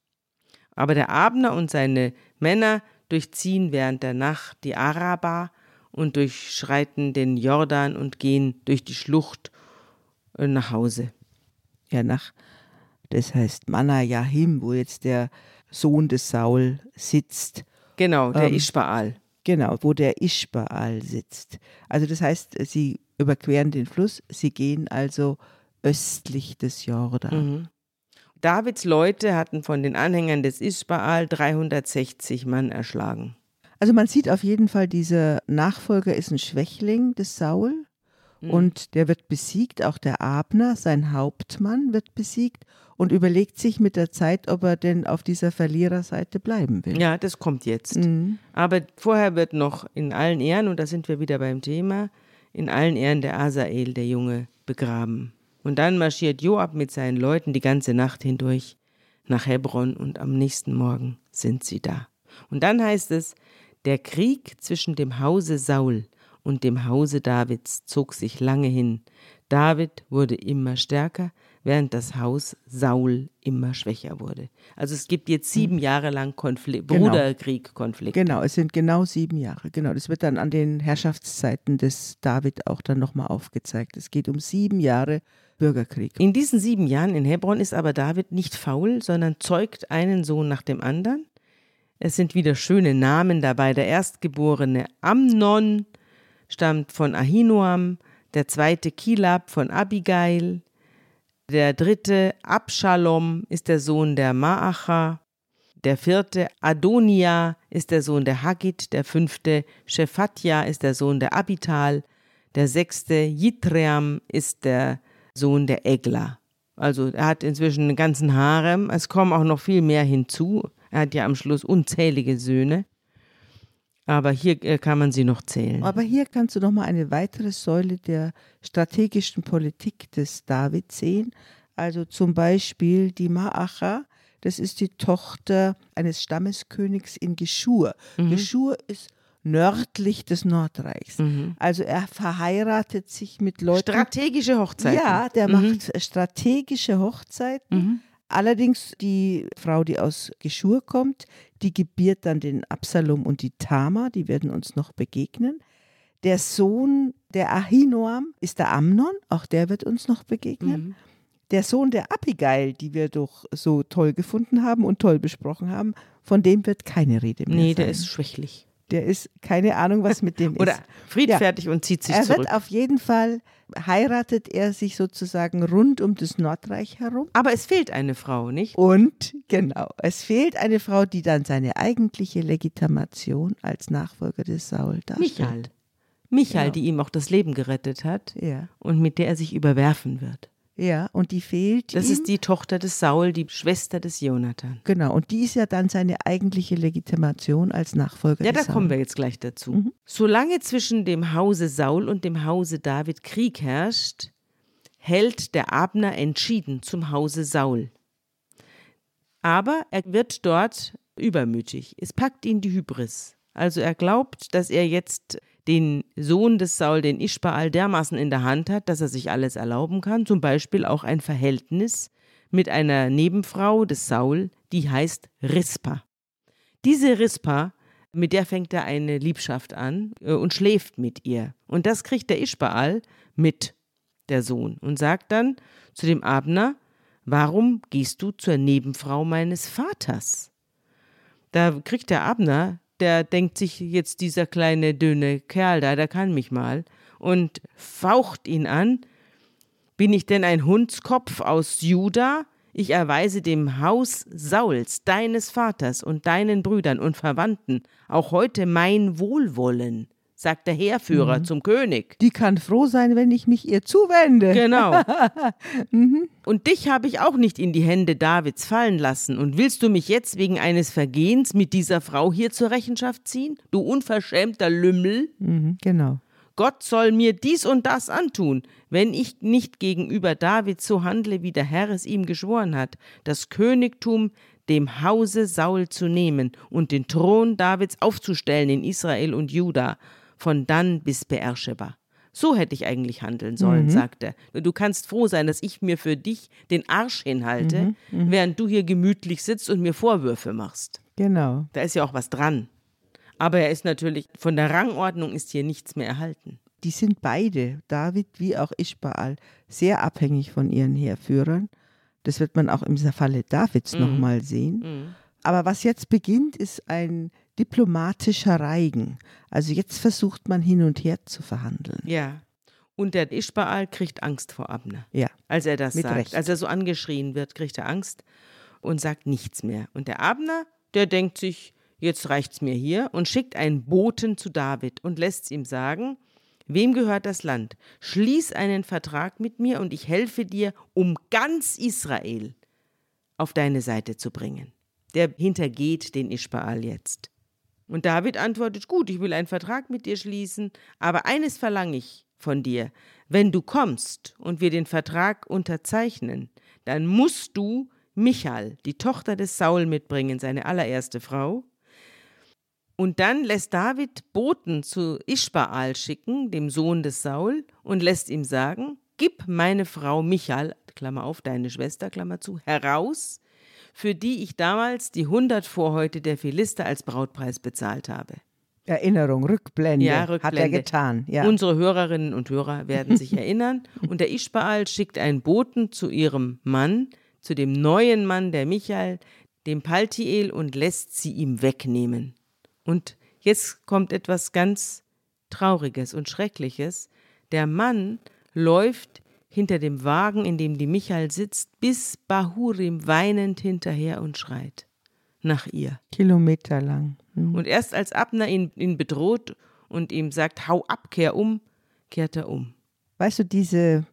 Aber der Abner und seine Männer durchziehen während der Nacht die Araba und durchschreiten den Jordan und gehen durch die Schlucht äh, nach Hause. ja, nach, das heißt Manayahim, wo jetzt der Sohn des Saul sitzt. Genau, der Ähm, Ischbaal. Genau, wo der Ischbaal sitzt. Also das heißt, sie überqueren den Fluss, sie gehen also östlich des Jordan. Mhm. Davids Leute hatten von den Anhängern des Ischbaal 360 Mann erschlagen. Also man sieht auf jeden Fall, dieser Nachfolger ist ein Schwächling des Saul Mhm. und der wird besiegt, auch der Abner, sein Hauptmann, wird besiegt und überlegt sich mit der Zeit, ob er denn auf dieser Verliererseite bleiben will. Ja, das kommt jetzt. Mhm. Aber vorher wird noch in allen Ehren, und da sind wir wieder beim Thema, in allen Ehren der Asael, der Junge, begraben. Und dann marschiert Joab mit seinen Leuten die ganze Nacht hindurch nach Hebron und am nächsten Morgen sind sie da. Und dann heißt es, der Krieg zwischen dem Hause Saul und dem Hause Davids zog sich lange hin. David wurde immer stärker, während das Haus Saul immer schwächer wurde. Also es gibt jetzt sieben Jahre lang Konflikt, Genau. Bruderkrieg, Konflikt. Genau, es sind genau sieben Jahre. Genau, das wird dann an den Herrschaftszeiten des David auch dann nochmal aufgezeigt. Es geht um sieben Jahre Bürgerkrieg. In diesen sieben Jahren in Hebron ist aber David nicht faul, sondern zeugt einen Sohn nach dem anderen. Es sind wieder schöne Namen dabei. Der erstgeborene Amnon stammt von Ahinoam, der zweite Kilab von Abigail, der dritte Abschalom ist der Sohn der Maacha, der vierte Adonia ist der Sohn der Haggit, der fünfte Shephatja ist der Sohn der Abital, der sechste Jitream ist der Sohn der Egla. Also er hat inzwischen einen ganzen Harem. Es kommen auch noch viel mehr hinzu. Er hat ja am Schluss unzählige Söhne. Aber hier äh, kann man sie noch zählen. Aber hier kannst du nochmal eine weitere Säule der strategischen Politik des David sehen. Also zum Beispiel die Maacha, das ist die Tochter eines Stammeskönigs in Geschur. Geschur ist nördlich des Nordreichs. Also er verheiratet sich mit Leuten. Strategische Hochzeiten. Ja, der macht strategische Hochzeiten. Allerdings die Frau, die aus Geschur kommt, die gebiert dann den Absalom und die Tama, die werden uns noch begegnen. Der Sohn der Ahinoam ist der Amnon, auch der wird uns noch begegnen. Der Sohn der Abigail, die wir doch so toll gefunden haben und toll besprochen haben, von dem wird keine Rede mehr Nee, sein. der ist schwächlich. Der ist keine Ahnung, was mit dem Oder ist. friedfertig und zieht sich Er zurück. wird auf jeden Fall, heiratet er sich sozusagen rund um das Nordreich herum. Aber es fehlt eine Frau, nicht? Und genau, es fehlt eine Frau, die dann seine eigentliche Legitimation als Nachfolger des Saul darstellt. Michael. Michael, Genau. die ihm auch das Leben gerettet hat Ja, und mit der er sich überwerfen wird. Ja, und die fehlt Das ihm. ist die Tochter des Saul, die Schwester des Jonathan. Genau, und die ist ja dann seine eigentliche Legitimation als Nachfolger Ja, da Saul. kommen wir jetzt gleich dazu. Solange zwischen dem Hause Saul und dem Hause David Krieg herrscht, hält der Abner entschieden zum Hause Saul. Aber er wird dort übermütig. Es packt ihn die Hybris. Also er glaubt, dass er jetzt den Sohn des Saul, den Ischbaal, dermaßen in der Hand hat, dass er sich alles erlauben kann, zum Beispiel auch ein Verhältnis mit einer Nebenfrau des Saul, die heißt Rispa. Diese Rispa, mit der fängt er eine Liebschaft an äh, und schläft mit ihr. Und das kriegt der Ischbaal mit, der Sohn, und sagt dann zu dem Abner, warum gehst du zur Nebenfrau meines Vaters? Da kriegt der Abner, der denkt sich jetzt dieser kleine, dünne Kerl da, der kann mich mal, und faucht ihn an, bin ich denn ein Hundskopf aus Juda? Ich erweise dem Haus Sauls, deines Vaters und deinen Brüdern und Verwandten auch heute mein Wohlwollen, sagt der Heerführer zum König. Die kann froh sein, wenn ich mich ihr zuwende. Genau. Und dich habe ich auch nicht in die Hände Davids fallen lassen. Und willst du mich jetzt wegen eines Vergehens mit dieser Frau hier zur Rechenschaft ziehen? Du unverschämter Lümmel? Mhm, genau. Gott soll mir dies und das antun, wenn ich nicht gegenüber David so handle, wie der Herr es ihm geschworen hat, das Königtum dem Hause Saul zu nehmen und den Thron Davids aufzustellen in Israel und Juda, von dann bis Beersheba. So hätte ich eigentlich handeln sollen, sagt er. Du kannst froh sein, dass ich mir für dich den Arsch hinhalte, während du hier gemütlich sitzt und mir Vorwürfe machst. Genau. Da ist ja auch was dran. Aber er ist natürlich, von der Rangordnung ist hier nichts mehr erhalten. Die sind beide, David wie auch Ischbaal, sehr abhängig von ihren Heerführern. Das wird man auch im Falle Davids Mhm. nochmal sehen. Aber was jetzt beginnt, ist ein diplomatischer Reigen. Also jetzt versucht man hin und her zu verhandeln. Ja. Und der Ischbaal kriegt Angst vor Abner. Ja. Als er das Mit sagt. Recht. Als er so angeschrien wird, kriegt er Angst und sagt nichts mehr. Und der Abner, der denkt sich, jetzt reicht's mir hier und schickt einen Boten zu David und lässt ihm sagen, wem gehört das Land? Schließ einen Vertrag mit mir und ich helfe dir, um ganz Israel auf deine Seite zu bringen. Der hintergeht den Ischbaal jetzt. Und David antwortet, gut, ich will einen Vertrag mit dir schließen, aber eines verlange ich von dir. Wenn du kommst und wir den Vertrag unterzeichnen, dann musst du Michal, die Tochter des Saul, mitbringen, seine allererste Frau. Und dann lässt David Boten zu Ischbaal schicken, dem Sohn des Saul, und lässt ihm sagen, gib meine Frau Michal, Klammer auf, deine Schwester, Klammer zu, heraus, für die ich damals die hundert Vorhäute der Philister als Brautpreis bezahlt habe. Erinnerung, Rückblende, Ja, hat er Rückblende. getan. Ja. Unsere Hörerinnen und Hörer werden sich erinnern. Und der Ischbaal schickt einen Boten zu ihrem Mann, zu dem neuen Mann, der Michael, dem Paltiel, und lässt sie ihm wegnehmen. Und jetzt kommt etwas ganz Trauriges und Schreckliches. Der Mann läuft hinter dem Wagen, in dem die Michael sitzt, bis Bahurim weinend hinterher und schreit nach ihr. Kilometer lang. Hm. Und erst als Abner ihn, ihn bedroht und ihm sagt, hau ab, kehr um, kehrt er um. Weißt du, diese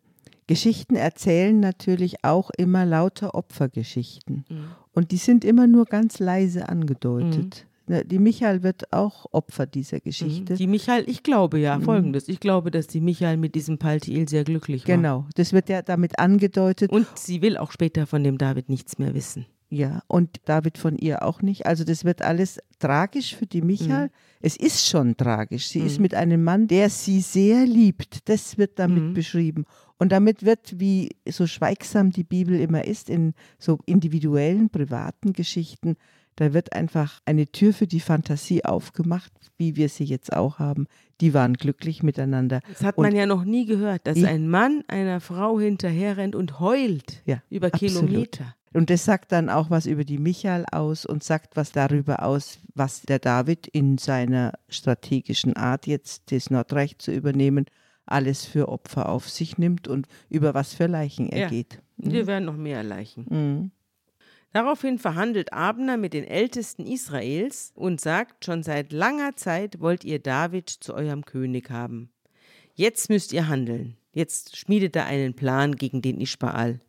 Geschichten erzählen natürlich auch immer lauter Opfergeschichten. Mhm. Und die sind immer nur ganz leise angedeutet. Ne, Die Michael wird auch Opfer dieser Geschichte. Mhm. Die Michael, ich glaube ja folgendes. Ich glaube, dass die Michael mit diesem Paltiel sehr glücklich war. Genau, das wird ja damit angedeutet. Und sie will auch später von dem David nichts mehr wissen. Ja, und David von ihr auch nicht. Also das wird alles tragisch für die Michael. Es ist schon tragisch. Sie ist mit einem Mann, der sie sehr liebt. Das wird damit beschrieben. Und damit wird, wie so schweigsam die Bibel immer ist, in so individuellen, privaten Geschichten, da wird einfach eine Tür für die Fantasie aufgemacht, wie wir sie jetzt auch haben. Die waren glücklich miteinander. Das hat Und- man ja noch nie gehört, dass Ja. ein Mann einer Frau hinterherrennt und heult Ja, über absolut. Kilometer. Und das sagt dann auch was über die Michael aus und sagt was darüber aus, was der David in seiner strategischen Art jetzt das Nordreich zu übernehmen, alles für Opfer auf sich nimmt und über was für Leichen er Ja. geht. Wir werden noch mehr Leichen. Mhm. Daraufhin verhandelt Abner mit den Ältesten Israels und sagt, schon seit langer Zeit wollt ihr David zu eurem König haben. Jetzt müsst ihr handeln. Jetzt schmiedet er einen Plan gegen den Ischbaal.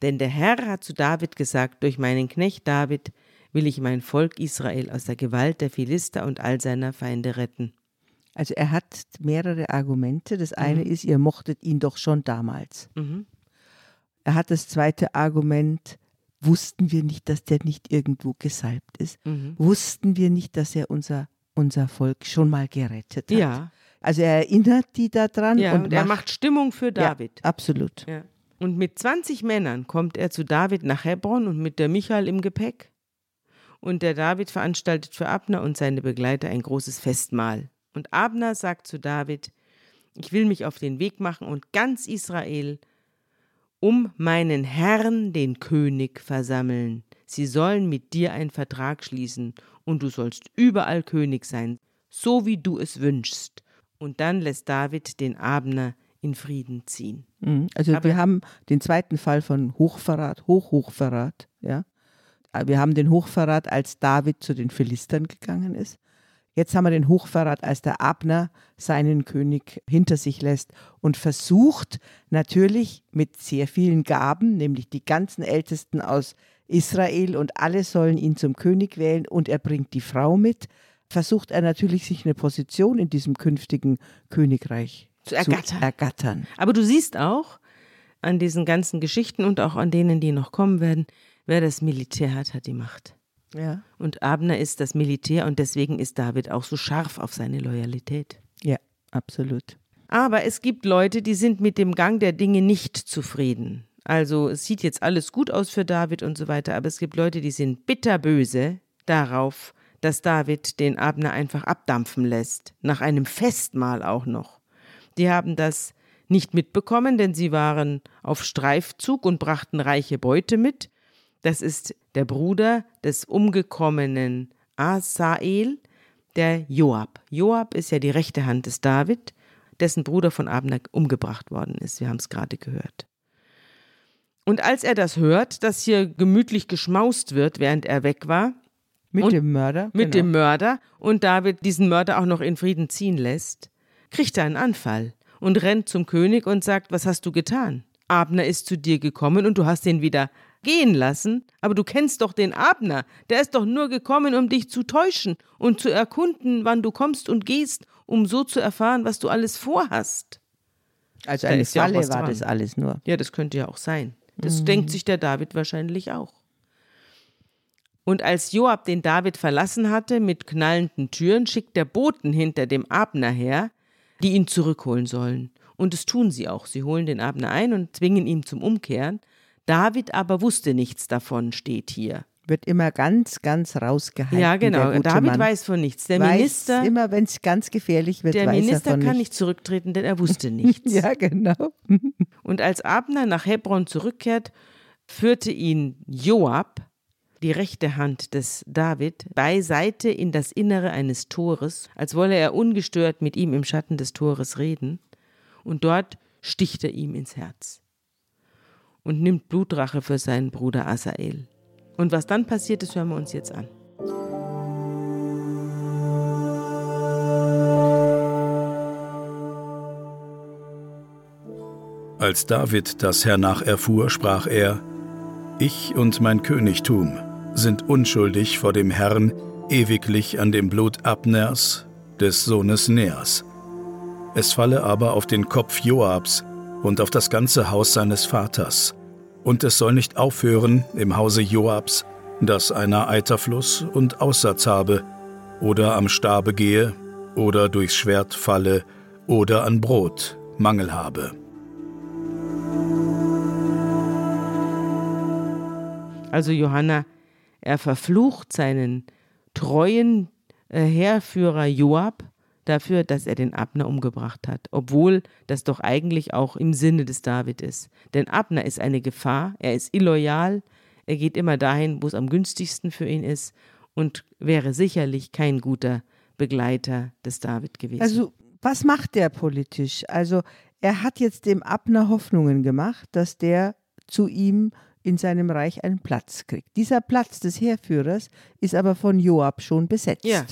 Denn der Herr hat zu David gesagt, durch meinen Knecht David will ich mein Volk Israel aus der Gewalt der Philister und all seiner Feinde retten. Also er hat mehrere Argumente. Das eine ist, ihr mochtet ihn doch schon damals. Mhm. Er hat das zweite Argument, wussten wir nicht, dass der nicht irgendwo gesalbt ist? Mhm. Wussten wir nicht, dass er unser, unser Volk schon mal gerettet hat? Ja, Also er erinnert die daran ja und, und, er macht Stimmung für David. Ja, absolut. Ja. Und mit 20 Männern kommt er zu David nach Hebron und mit der Michael im Gepäck. Und der David veranstaltet für Abner und seine Begleiter ein großes Festmahl. Und Abner sagt zu David, ich will mich auf den Weg machen und ganz Israel um meinen Herrn, den König, versammeln. Sie sollen mit dir einen Vertrag schließen und du sollst überall König sein, so wie du es wünschst. Und dann lässt David den Abner in Frieden ziehen. Mhm. Also Aber- wir haben den zweiten Fall von Hochverrat, Hochhochverrat, ja. Äh, Wir haben den Hochverrat, als David zu den Philistern gegangen ist. Jetzt haben wir den Hochverrat, als der Abner seinen König hinter sich lässt und versucht natürlich mit sehr vielen Gaben, nämlich die ganzen Ältesten aus Israel und alle sollen ihn zum König wählen und er bringt die Frau mit, versucht er natürlich sich eine Position in diesem künftigen Königreich Zu ergattern. Zu ergattern. Aber du siehst auch an diesen ganzen Geschichten und auch an denen, die noch kommen werden, wer das Militär hat, hat die Macht. Ja. Und Abner ist das Militär und deswegen ist David auch so scharf auf seine Loyalität. Ja, absolut. Aber es gibt Leute, die sind mit dem Gang der Dinge nicht zufrieden. Also es sieht jetzt alles gut aus für David und so weiter, aber es gibt Leute, die sind bitterböse darauf, dass David den Abner einfach abdampfen lässt, nach einem Festmahl auch noch. Die haben das nicht mitbekommen, denn sie waren auf Streifzug und brachten reiche Beute mit. Das ist der Bruder des umgekommenen Asael, der Joab. Joab ist ja die rechte Hand des David, dessen Bruder von Abner umgebracht worden ist. Wir haben es gerade gehört. Und als er das hört, dass hier gemütlich geschmaust wird, während er weg war, Mit Und dem Mörder. mit genau. dem Mörder und David diesen Mörder auch noch in Frieden ziehen lässt, kriegt er einen Anfall und rennt zum König und sagt, was hast du getan? Abner ist zu dir gekommen und du hast ihn wieder gehen lassen, aber du kennst doch den Abner, der ist doch nur gekommen, um dich zu täuschen und zu erkunden, wann du kommst und gehst, um so zu erfahren, was du alles vorhast. Also Da eine ja Falle was war das alles nur. Ja, das könnte ja auch sein. Das denkt sich der David wahrscheinlich auch. Und als Joab den David verlassen hatte mit knallenden Türen, schickt der Boten hinter dem Abner her, die ihn zurückholen sollen. Und das tun sie auch. Sie holen den Abner ein und zwingen ihn zum Umkehren. David aber wusste nichts davon, steht hier. Wird immer ganz, ganz rausgehalten. ja, genau. David Mann. weiß von nichts. Der weiß Minister, immer, wenn es ganz gefährlich wird, der weiß Minister er von kann nichts. nicht zurücktreten, denn er wusste nichts. Ja, genau. Und als Abner nach Hebron zurückkehrt, führte ihn Joab, die rechte Hand des David, beiseite in das Innere eines Tores, als wolle er ungestört mit ihm im Schatten des Tores reden, und dort sticht er ihm ins Herz und nimmt Blutrache für seinen Bruder Asael. Und was dann passiert, das hören wir uns jetzt an. Als David das hernach erfuhr, sprach er, Ich und mein Königtum sind unschuldig vor dem Herrn ewiglich an dem Blut Abners, des Sohnes Neas. Es falle aber auf den Kopf Joabs und auf das ganze Haus seines Vaters. Und es soll nicht aufhören im Hause Joabs, dass einer Eiterfluss und Aussatz habe, oder am Stabe gehe, oder durchs Schwert falle, oder an Brot Mangel habe. Also Johanna, er verflucht seinen treuen äh, Heerführer Joab dafür, dass er den Abner umgebracht hat, obwohl das doch eigentlich auch im Sinne des David ist. Denn Abner ist eine Gefahr, er ist illoyal, er geht immer dahin, wo es am günstigsten für ihn ist und wäre sicherlich kein guter Begleiter des David gewesen. Also, was macht der politisch? Also, er hat jetzt dem Abner Hoffnungen gemacht, dass der zu ihm in seinem Reich einen Platz kriegt. Dieser Platz des Heerführers ist aber von Joab schon besetzt. Ja.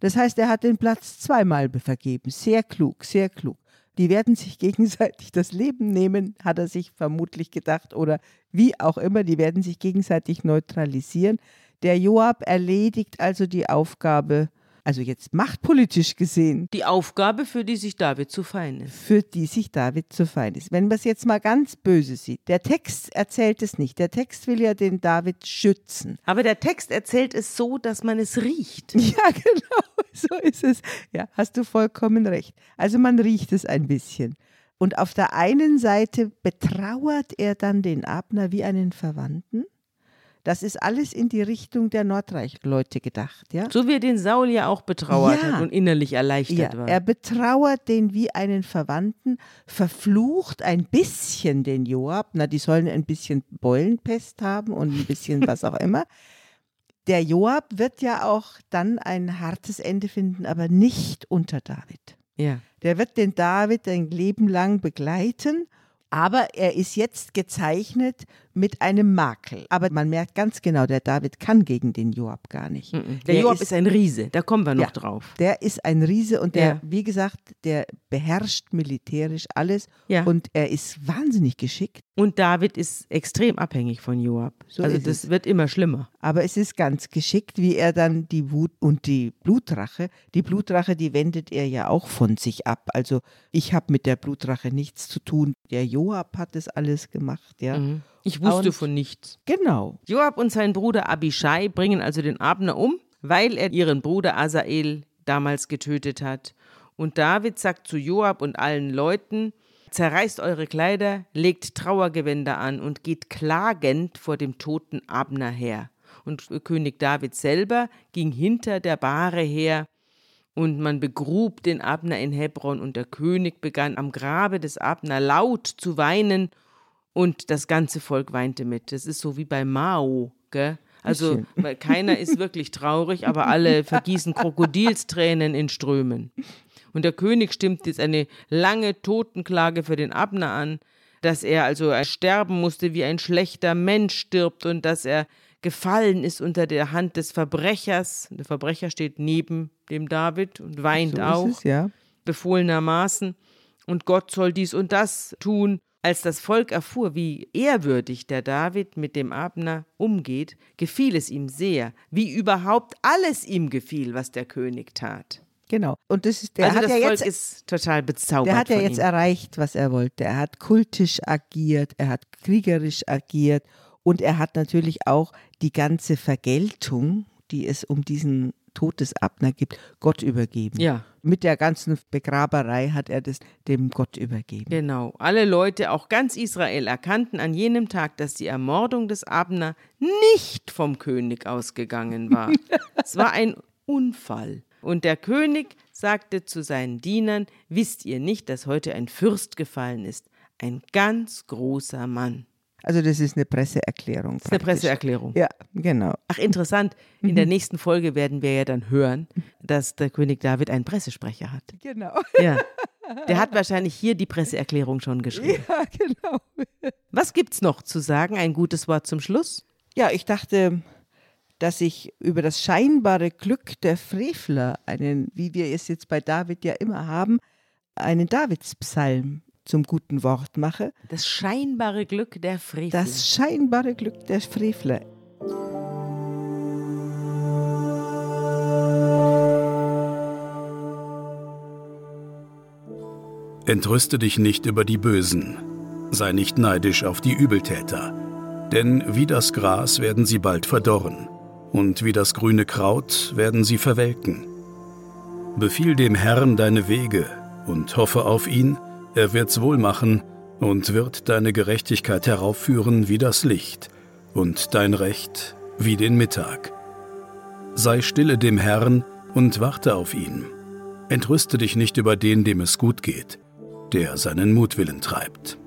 Das heißt, er hat den Platz zweimal vergeben. Sehr klug, sehr klug. Die werden sich gegenseitig das Leben nehmen, hat er sich vermutlich gedacht, oder wie auch immer, die werden sich gegenseitig neutralisieren. Der Joab erledigt also die Aufgabe, also jetzt machtpolitisch gesehen, die Aufgabe, für die sich David zu fein ist. für die sich David zu fein ist. Wenn man es jetzt mal ganz böse sieht, der Text erzählt es nicht. Der Text will ja den David schützen. Aber der Text erzählt es so, dass man es riecht. Ja, genau, so ist es. Ja, hast du vollkommen recht. Also man riecht es ein bisschen. Und auf der einen Seite betrauert er dann den Abner wie einen Verwandten. Das ist alles in die Richtung der Nordreich-Leute gedacht, ja? So wie er den Saul ja auch betrauert Ja. hat und innerlich erleichtert Ja, war. er betrauert den wie einen Verwandten, verflucht ein bisschen den Joab. Na, die sollen ein bisschen Beulenpest haben und ein bisschen was auch immer. Der Joab wird ja auch dann ein hartes Ende finden, aber nicht unter David. ja. Der wird den David ein Leben lang begleiten, aber er ist jetzt gezeichnet mit einem Makel. Aber man merkt ganz genau, der David kann gegen den Joab gar nicht. Mhm. Der, Joab ist, ein Riese, da kommen wir noch Ja. drauf. Der ist ein Riese und der, Ja. wie gesagt, der beherrscht militärisch alles Ja. und er ist wahnsinnig geschickt. Und David ist extrem abhängig von Joab. So also ist das es. wird immer schlimmer. Aber es ist ganz geschickt, wie er dann die Wut und die Blutrache, die Blutrache, die wendet er ja auch von sich ab. Also ich habe mit der Blutrache nichts zu tun. Der Joab hat das alles gemacht, ja. Mhm. Ich wusste Und- von nichts. Genau. Joab und sein Bruder Abishai bringen also den Abner um, weil er ihren Bruder Asael damals getötet hat. Und David sagt zu Joab und allen Leuten, zerreißt eure Kleider, legt Trauergewänder an und geht klagend vor dem toten Abner her. Und König David selber ging hinter der Bahre her und man begrub den Abner in Hebron und der König begann am Grabe des Abner laut zu weinen und das ganze Volk weinte mit. Das ist so wie bei Mao, gell? Also keiner ist wirklich traurig, aber alle vergießen Krokodilstränen in Strömen. Und der König stimmt jetzt eine lange Totenklage für den Abner an, dass er also sterben musste, wie ein schlechter Mensch stirbt und dass er gefallen ist unter der Hand des Verbrechers. Der Verbrecher steht neben dem David und weint so auch, es, ja. befohlenermaßen. Und Gott soll dies und das tun. Als das Volk erfuhr, wie ehrwürdig der David mit dem Abner umgeht, gefiel es ihm sehr, wie überhaupt alles ihm gefiel, was der König tat. Genau. Und das ist, der also hat das ja Volk jetzt, ist total bezaubert. der hat ja jetzt ihm. erreicht, was er wollte. Er hat kultisch agiert, er hat kriegerisch agiert und er hat natürlich auch die ganze Vergeltung, die es um diesen Tod des Abner gibt, Gott übergeben. Ja, Mit der ganzen Begraberei hat er das dem Gott übergeben. genau. Alle Leute, auch ganz Israel, erkannten an jenem Tag, dass die Ermordung des Abner nicht vom König ausgegangen war. es war ein Unfall. Und der König sagte zu seinen Dienern: Wisst ihr nicht, dass heute ein Fürst gefallen ist? Ein ganz großer Mann. Also das ist eine Presseerklärung. Das ist eine. Presseerklärung. Ja, genau. Ach, interessant. In der nächsten Folge werden wir ja dann hören, dass der König David einen Pressesprecher hat. Genau. Ja. Der hat wahrscheinlich hier die Presseerklärung schon geschrieben. Ja, genau. Was gibt's noch zu sagen? Ein gutes Wort zum Schluss? Ja, ich dachte, dass ich über das scheinbare Glück der Frevler, einen, wie wir es jetzt bei David ja immer haben, einen Davidspsalm zum guten Wort mache. Das scheinbare Glück der Frevel. Das scheinbare Glück der Frevler. Entrüste dich nicht über die Bösen, sei nicht neidisch auf die Übeltäter, denn wie das Gras werden sie bald verdorren, und wie das grüne Kraut werden sie verwelken. Befiehl dem Herrn deine Wege und hoffe auf ihn, er wird's wohl machen und wird deine Gerechtigkeit heraufführen wie das Licht und dein Recht wie den Mittag. Sei stille dem Herrn und warte auf ihn. Entrüste dich nicht über den, dem es gut geht, der seinen Mutwillen treibt.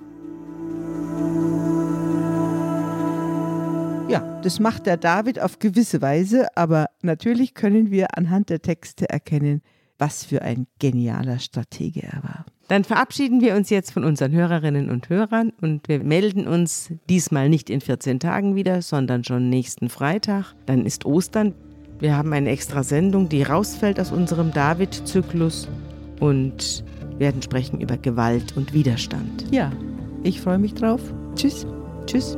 Ja, das macht der David auf gewisse Weise, aber natürlich können wir anhand der Texte erkennen, was für ein genialer Stratege er war. Dann verabschieden wir uns jetzt von unseren Hörerinnen und Hörern und wir melden uns diesmal nicht in 14 Tagen wieder, sondern schon nächsten Freitag. Dann ist Ostern. Wir haben eine extra Sendung, die rausfällt aus unserem David-Zyklus und werden sprechen über Gewalt und Widerstand. Ja, ich freue mich drauf. Tschüss. Tschüss.